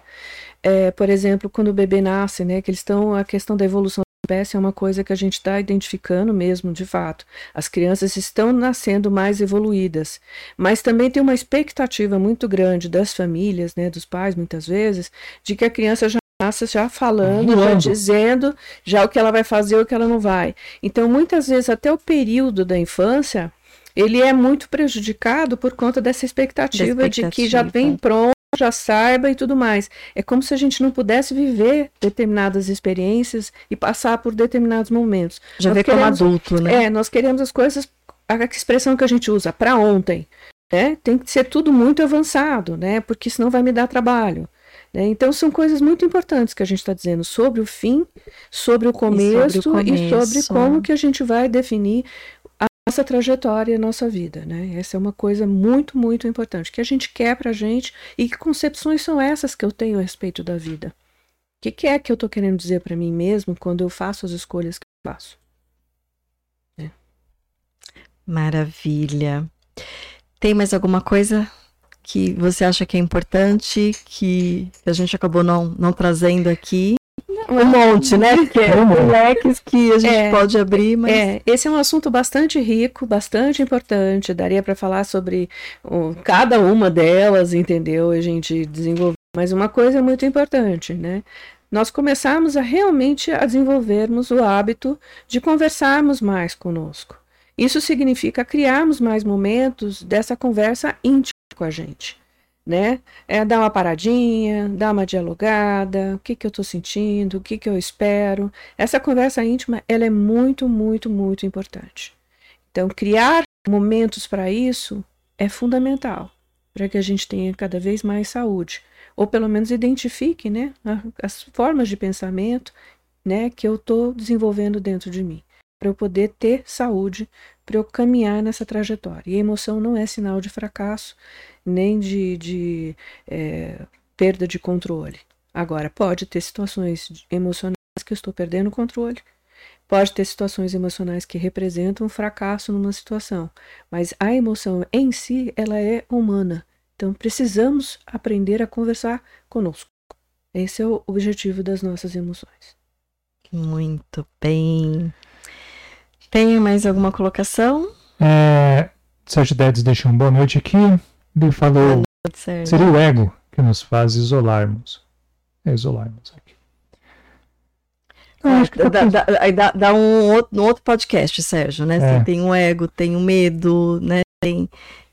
É, por exemplo, quando o bebê nasce, né? Que eles estão a questão da evolução da espécie é uma coisa que a gente está identificando mesmo, de fato. As crianças estão nascendo mais evoluídas, mas também tem uma expectativa muito grande das famílias, né? Dos pais, muitas vezes, de que a criança já já falando, já dizendo já o que ela vai fazer ou o que ela não vai. Então, muitas vezes, até o período da infância, ele é muito prejudicado por conta dessa expectativa, expectativa. de que já vem pronto, já saiba e tudo mais. É como se a gente não pudesse viver determinadas experiências e passar por determinados momentos. Já vê como adulto, né? É, nós queremos as coisas, a expressão que a gente usa, para ontem. Né? Tem que ser tudo muito avançado, né? Porque senão vai me dar trabalho. Né? Então, são coisas muito importantes que a gente está dizendo sobre o fim, sobre o começo e sobre, o começo. e sobre como que a gente vai definir a nossa trajetória, a nossa vida. Né? Essa é uma coisa muito, muito importante, que a gente quer para a gente e que concepções são essas que eu tenho a respeito da vida. O que, que é que eu estou querendo dizer para mim mesmo quando eu faço as escolhas que eu faço? É. Maravilha. Tem mais alguma coisa que você acha que é importante, que a gente acabou não, não trazendo aqui? Um monte, né? Que é um leques que a gente é, pode abrir, mas... É, esse é um assunto bastante rico, bastante importante. Daria para falar sobre o, cada uma delas, entendeu? A gente desenvolver. Mas uma coisa muito importante, né? Nós começarmos a realmente a desenvolvermos o hábito de conversarmos mais conosco. Isso significa criarmos mais momentos dessa conversa íntima com a gente, né? É dar uma paradinha, dar uma dialogada, o que que eu estou sentindo, o que que eu espero. Essa conversa íntima, ela é muito, muito, muito importante. Então, criar momentos para isso é fundamental. para que a gente tenha cada vez mais saúde. Ou pelo menos identifique né, as formas de pensamento né, que eu estou desenvolvendo dentro de mim, para eu poder ter saúde, para eu caminhar nessa trajetória. E a emoção não é sinal de fracasso, nem de, de é, perda de controle. Agora, pode ter situações emocionais que eu estou perdendo o controle, Pode ter situações emocionais que representam um fracasso numa situação, mas a emoção em si, ela é humana. Então precisamos aprender a conversar conosco. Esse é o objetivo das nossas emoções. Muito bem. Tem mais alguma colocação? É, Sérgio Dedes deixou uma boa noite aqui. Ele falou: noite, seria o ego que nos faz isolarmos. É, isolarmos aqui. Não, acho que dá, dá, dá, dá um, outro, um outro podcast, Sérgio, né? É. Tem o ego, tem o medo, né? Tem,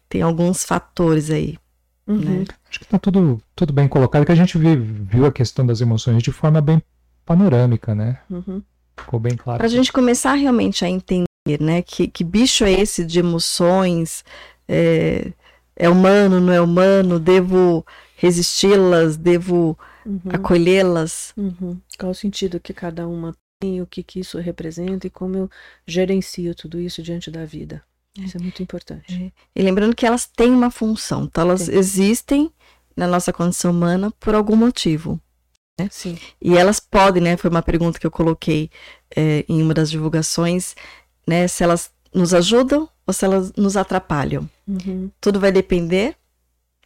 tem alguns fatores aí. Uhum. Né? Acho que está tudo, tudo bem colocado, que a gente viu, viu a questão das emoções de forma bem panorâmica, né? Uhum. Ficou bem claro. Para a gente começar realmente a entender, né? Que, que bicho é esse de emoções? É, é humano, não é humano? Devo resisti-las? Devo uhum. acolhê-las? Uhum. Qual o sentido que cada uma tem, o que, que isso representa e como eu gerencio tudo isso diante da vida? Isso é muito importante. É. E lembrando que elas têm uma função, então elas Sim. existem na nossa condição humana por algum motivo. Né? Sim. E elas podem, né? Foi uma pergunta que eu coloquei é, em uma das divulgações, né? Se elas nos ajudam ou se elas nos atrapalham. Uhum. Tudo vai depender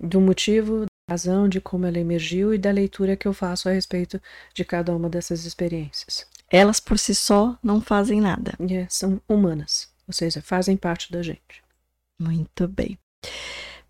do motivo, da razão, de como ela emergiu e da leitura que eu faço a respeito de cada uma dessas experiências. Elas por si só não fazem nada. É, são humanas ou seja, fazem parte da gente. Muito bem.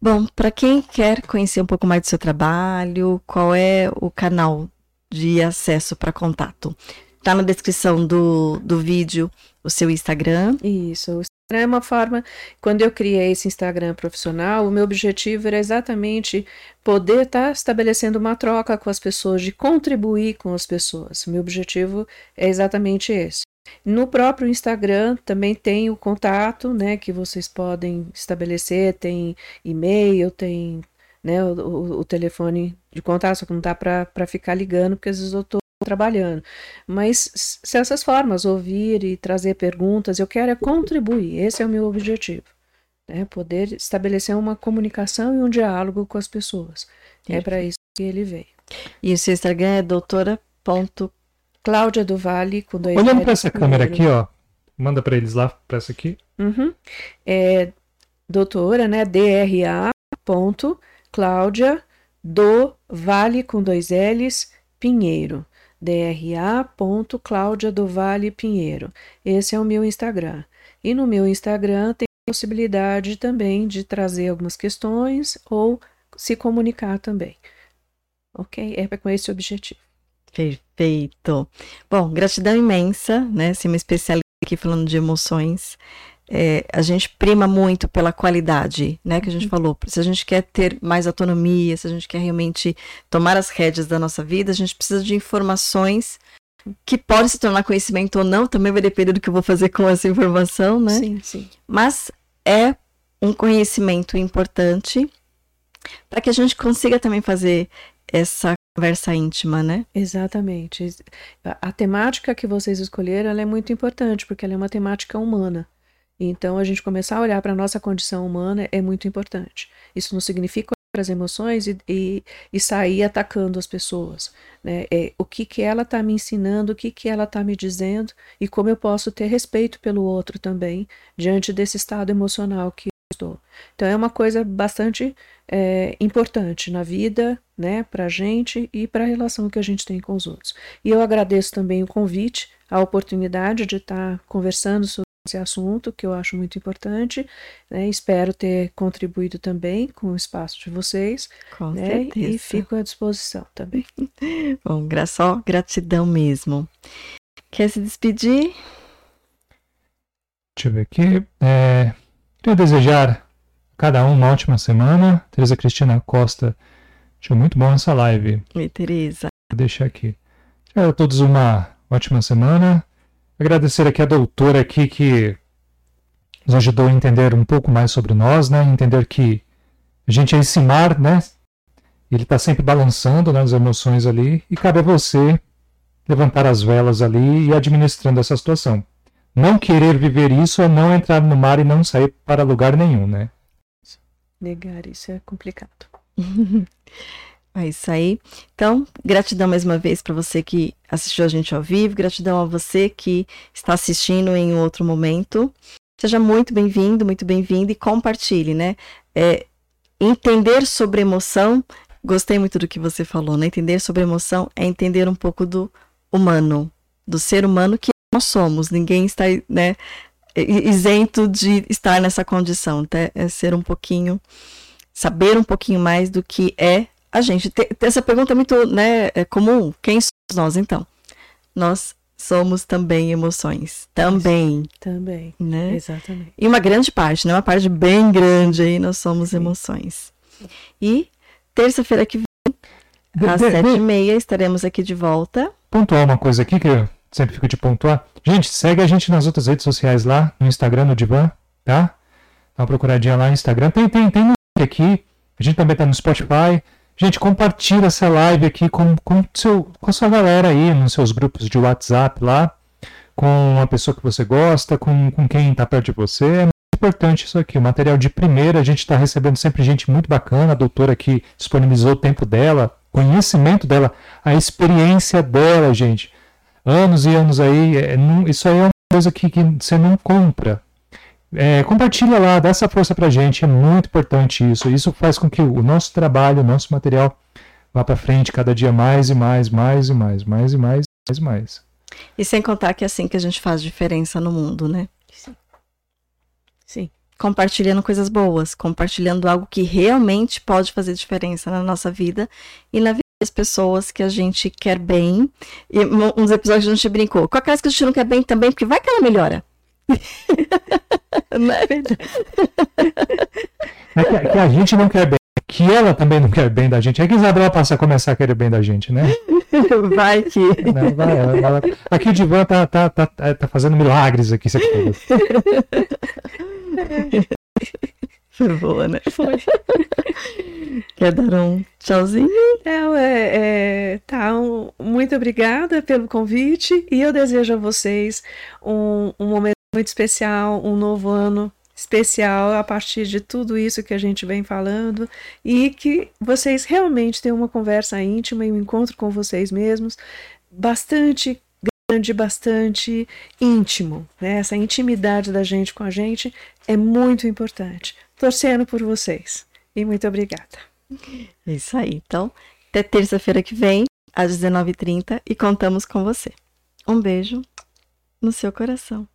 Bom, para quem quer conhecer um pouco mais do seu trabalho, qual é o canal de acesso para contato? Está na descrição do, do vídeo o seu Instagram. Isso, o Instagram é uma forma. Quando eu criei esse Instagram profissional, o meu objetivo era exatamente poder estar tá estabelecendo uma troca com as pessoas, de contribuir com as pessoas. Meu objetivo é exatamente esse. No próprio Instagram também tem o contato, né, que vocês podem estabelecer, tem e-mail, tem né, o, o telefone de contato, só que não dá para ficar ligando, porque às vezes eu estou trabalhando. Mas se essas formas, ouvir e trazer perguntas, eu quero é contribuir, esse é o meu objetivo. Né, poder estabelecer uma comunicação e um diálogo com as pessoas. É para isso que ele veio. E o seu Instagram é doutora.com Cláudia do Vale, com dois Olhando para essa câmera aqui, ó. Manda para eles lá, para essa aqui. Uhum. É doutora, né? DRA. Ponto, Cláudia do Vale com dois L's Pinheiro. DRA. Do Vale Pinheiro. Esse é o meu Instagram. E no meu Instagram tem possibilidade também de trazer algumas questões ou se comunicar também. Ok? É com esse objetivo. Perfeito. Bom, gratidão imensa, né? Ser uma especialista aqui falando de emoções. É, a gente prima muito pela qualidade, né? Que a gente uhum. falou. Se a gente quer ter mais autonomia, se a gente quer realmente tomar as rédeas da nossa vida, a gente precisa de informações que pode se tornar conhecimento ou não, também vai depender do que eu vou fazer com essa informação, né? Sim, sim. Mas é um conhecimento importante para que a gente consiga também fazer essa conversa íntima, né? Exatamente. A, a temática que vocês escolheram é muito importante, porque ela é uma temática humana. Então, a gente começar a olhar para a nossa condição humana é muito importante. Isso não significa para as emoções e, e, e, sair atacando as pessoas. Né? É, o que, que ela está me ensinando, o que, que ela está me dizendo e como eu posso ter respeito pelo outro também, diante desse estado emocional que eu estou. Então, é uma coisa bastante é, importante na vida, né, para a gente e para a relação que a gente tem com os outros. E eu agradeço também o convite, a oportunidade de estar conversando sobre esse assunto, que eu acho muito importante. Né, espero ter contribuído também com o espaço de vocês. Com né, certeza. E fico à disposição também. Bom, só gratidão mesmo. Quer se despedir? Deixa eu ver aqui. É, queria desejar cada um uma ótima semana. Tereza Cristina Costa, achou muito bom essa live. Oi, Tereza. Vou deixar aqui. A todos uma ótima semana. Agradecer aqui a doutora aqui que nos ajudou a entender um pouco mais sobre nós, né? Entender que A gente é esse mar, né? Ele está sempre balançando nas emoções ali e cabe a você levantar as velas ali e administrando essa situação. Não querer viver isso é não entrar no mar e não sair para lugar nenhum, né? Negar isso é complicado. É isso aí. Então, gratidão mais uma vez para você que assistiu a gente ao vivo, gratidão a você que está assistindo em outro momento. Seja muito bem-vindo, muito bem-vindo e compartilhe, né? É, entender sobre emoção, gostei muito do que você falou, né? Entender sobre emoção é entender um pouco do humano, do ser humano que nós somos. Ninguém está, né, isento de estar nessa condição, tá? É ser um pouquinho, saber um pouquinho mais do que é a gente. essa pergunta é muito, né, é comum. Quem somos nós, então? Nós somos também emoções. Também. Isso, também. Né? Exatamente. E uma grande parte, né? Uma parte bem grande aí, nós somos Sim. emoções. E terça-feira que vem, às sete e meia, estaremos aqui de volta. Pontuar uma coisa aqui que eu sempre fico de pontuar. Gente, segue a gente nas outras redes sociais lá, no Instagram, no Divan, tá? Dá uma procuradinha lá no Instagram. Tem, tem, tem no aqui. A gente também tá no Spotify. Gente, compartilha essa live aqui com, com, seu, com a sua galera aí, nos seus grupos de WhatsApp lá, com uma pessoa que você gosta, com, com quem está perto de você. É muito importante isso aqui. O material de primeira, a gente está recebendo sempre gente muito bacana, a doutora que disponibilizou o tempo dela, conhecimento dela, a experiência dela, gente. Anos e anos aí, é, não, isso aí é uma coisa que, que você não compra. É, compartilha lá, dá essa força pra gente, é muito importante isso. Isso faz com que o nosso trabalho, o nosso material vá para frente cada dia mais e mais, mais e mais, mais e mais, mais e mais. E sem contar que é assim que a gente faz diferença no mundo, né? Sim. Sim. Compartilhando coisas boas, compartilhando algo que realmente pode fazer diferença na nossa vida e na vida das pessoas que a gente quer bem. E uns episódios a gente brincou. Com aquelas que a gente não quer bem também, porque vai que ela melhora. Não é verdade? É que, que, a gente não quer bem, que ela também não quer bem da gente. É que Isabela passa a começar a querer bem da gente, né? Vai que. Não, vai, ela, ela... Aqui o Divan tá, tá, tá, tá fazendo milagres aqui, você Foi boa, né? Foi. Quer dar um tchauzinho? É, é, é, tá, um, muito obrigada pelo convite e eu desejo a vocês um, um momento muito especial, um novo ano especial a partir de tudo isso que a gente vem falando e que vocês realmente tenham uma conversa íntima e um encontro com vocês mesmos bastante grande, bastante íntimo. Né? Essa intimidade da gente com a gente é muito importante. Torcendo por vocês. E muito obrigada. É isso aí. Então, até terça-feira que vem, às 19h30, e contamos com você. Um beijo no seu coração.